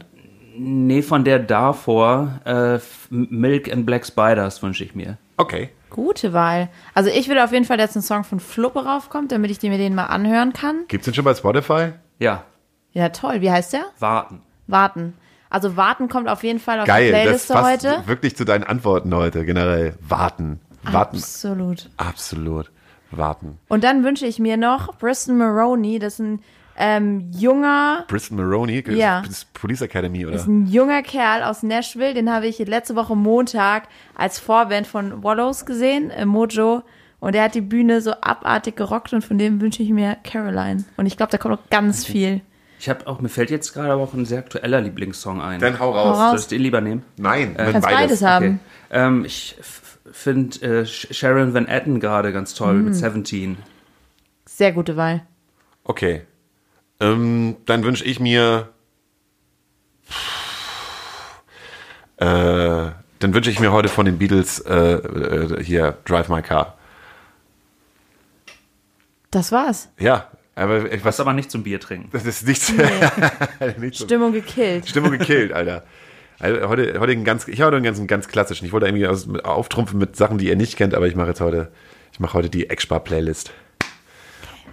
nee, von der davor. Äh, Milk and Black Spiders wünsche ich mir. Okay. Gute Wahl. Also ich will auf jeden Fall, dass ein Song von Fluppe raufkommt, damit ich mir den mal anhören kann. Gibt's den schon bei Spotify? Ja, Ja, toll. Wie heißt der? warten. Warten. Also Warten kommt auf jeden Fall auf Geil, die das Playliste passt heute. wirklich zu deinen Antworten heute generell. Warten. Warten. Absolut. Absolut. Warten. Und dann wünsche ich mir noch Briston Maroney, das ist ein ähm, junger, Bristol Maroney, Ja. das ist Police Academy, oder? ist ein junger Kerl aus Nashville, den habe ich letzte Woche Montag als Vorband von Wallows gesehen, äh, Mojo. Und der hat die Bühne so abartig gerockt und von dem wünsche ich mir Caroline. Und ich glaube, da kommt noch ganz viel. Ich habe auch, mir fällt jetzt gerade aber auch ein sehr aktueller Lieblingssong ein. Dann hau Hau raus. raus. Soll ich den lieber nehmen? Nein, wenn Kannst beides haben. Ähm, ich finde äh, Sh- Sharon Van Etten gerade ganz toll Mhm. mit 17. Sehr gute Wahl. Okay. Ähm, dann wünsche ich mir. Äh, dann wünsche ich mir heute von den Beatles äh, äh, hier Drive My Car. Das war's. Ja, aber ich, Was aber nicht zum Bier trinken. Das ist nichts. nicht so. Stimmung gekillt. Stimmung gekillt, Alter. Also heute, heute einen ganz, ich habe heute einen ganz, einen ganz klassischen. Ich wollte irgendwie aus, mit, auftrumpfen mit Sachen, die ihr nicht kennt, aber ich mache jetzt heute, ich mache heute die Eckspar-Playlist.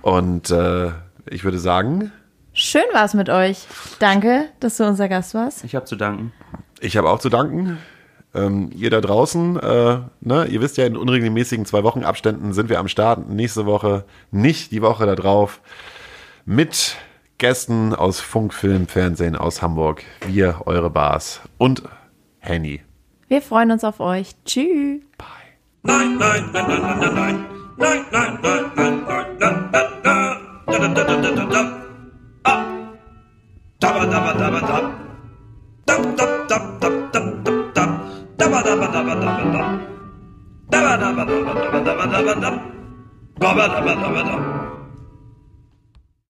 Und äh, ich würde sagen, Schön war's mit euch. Danke, dass du unser Gast warst. Ich habe zu danken. ich habe auch zu danken. Ähm, ihr da draußen, äh, ne, ihr wisst ja, in unregelmäßigen zwei Wochen Abständen sind wir am Start. Nächste Woche, nicht die Woche da drauf, mit Gästen aus Funk, Film, Fernsehen aus Hamburg. Wir, eure Bars und Henny. Wir freuen uns auf euch. Tschüss. Nein, nein, nein, nein, nein, nein, nein. Nein, nein, nein, nein, nein, nein, nein, nein. Da, da, da, da, da, da, da. Ah. Dabba, dabba, dabba, dab. Dab, dab, dab, dab, dab, dab, dab. Dabba, dabba, dabba, dabba, dab. Dabba, dabba, dabba, dabba, dabba, dabba, dab. Dabba, dabba, dabba, dab.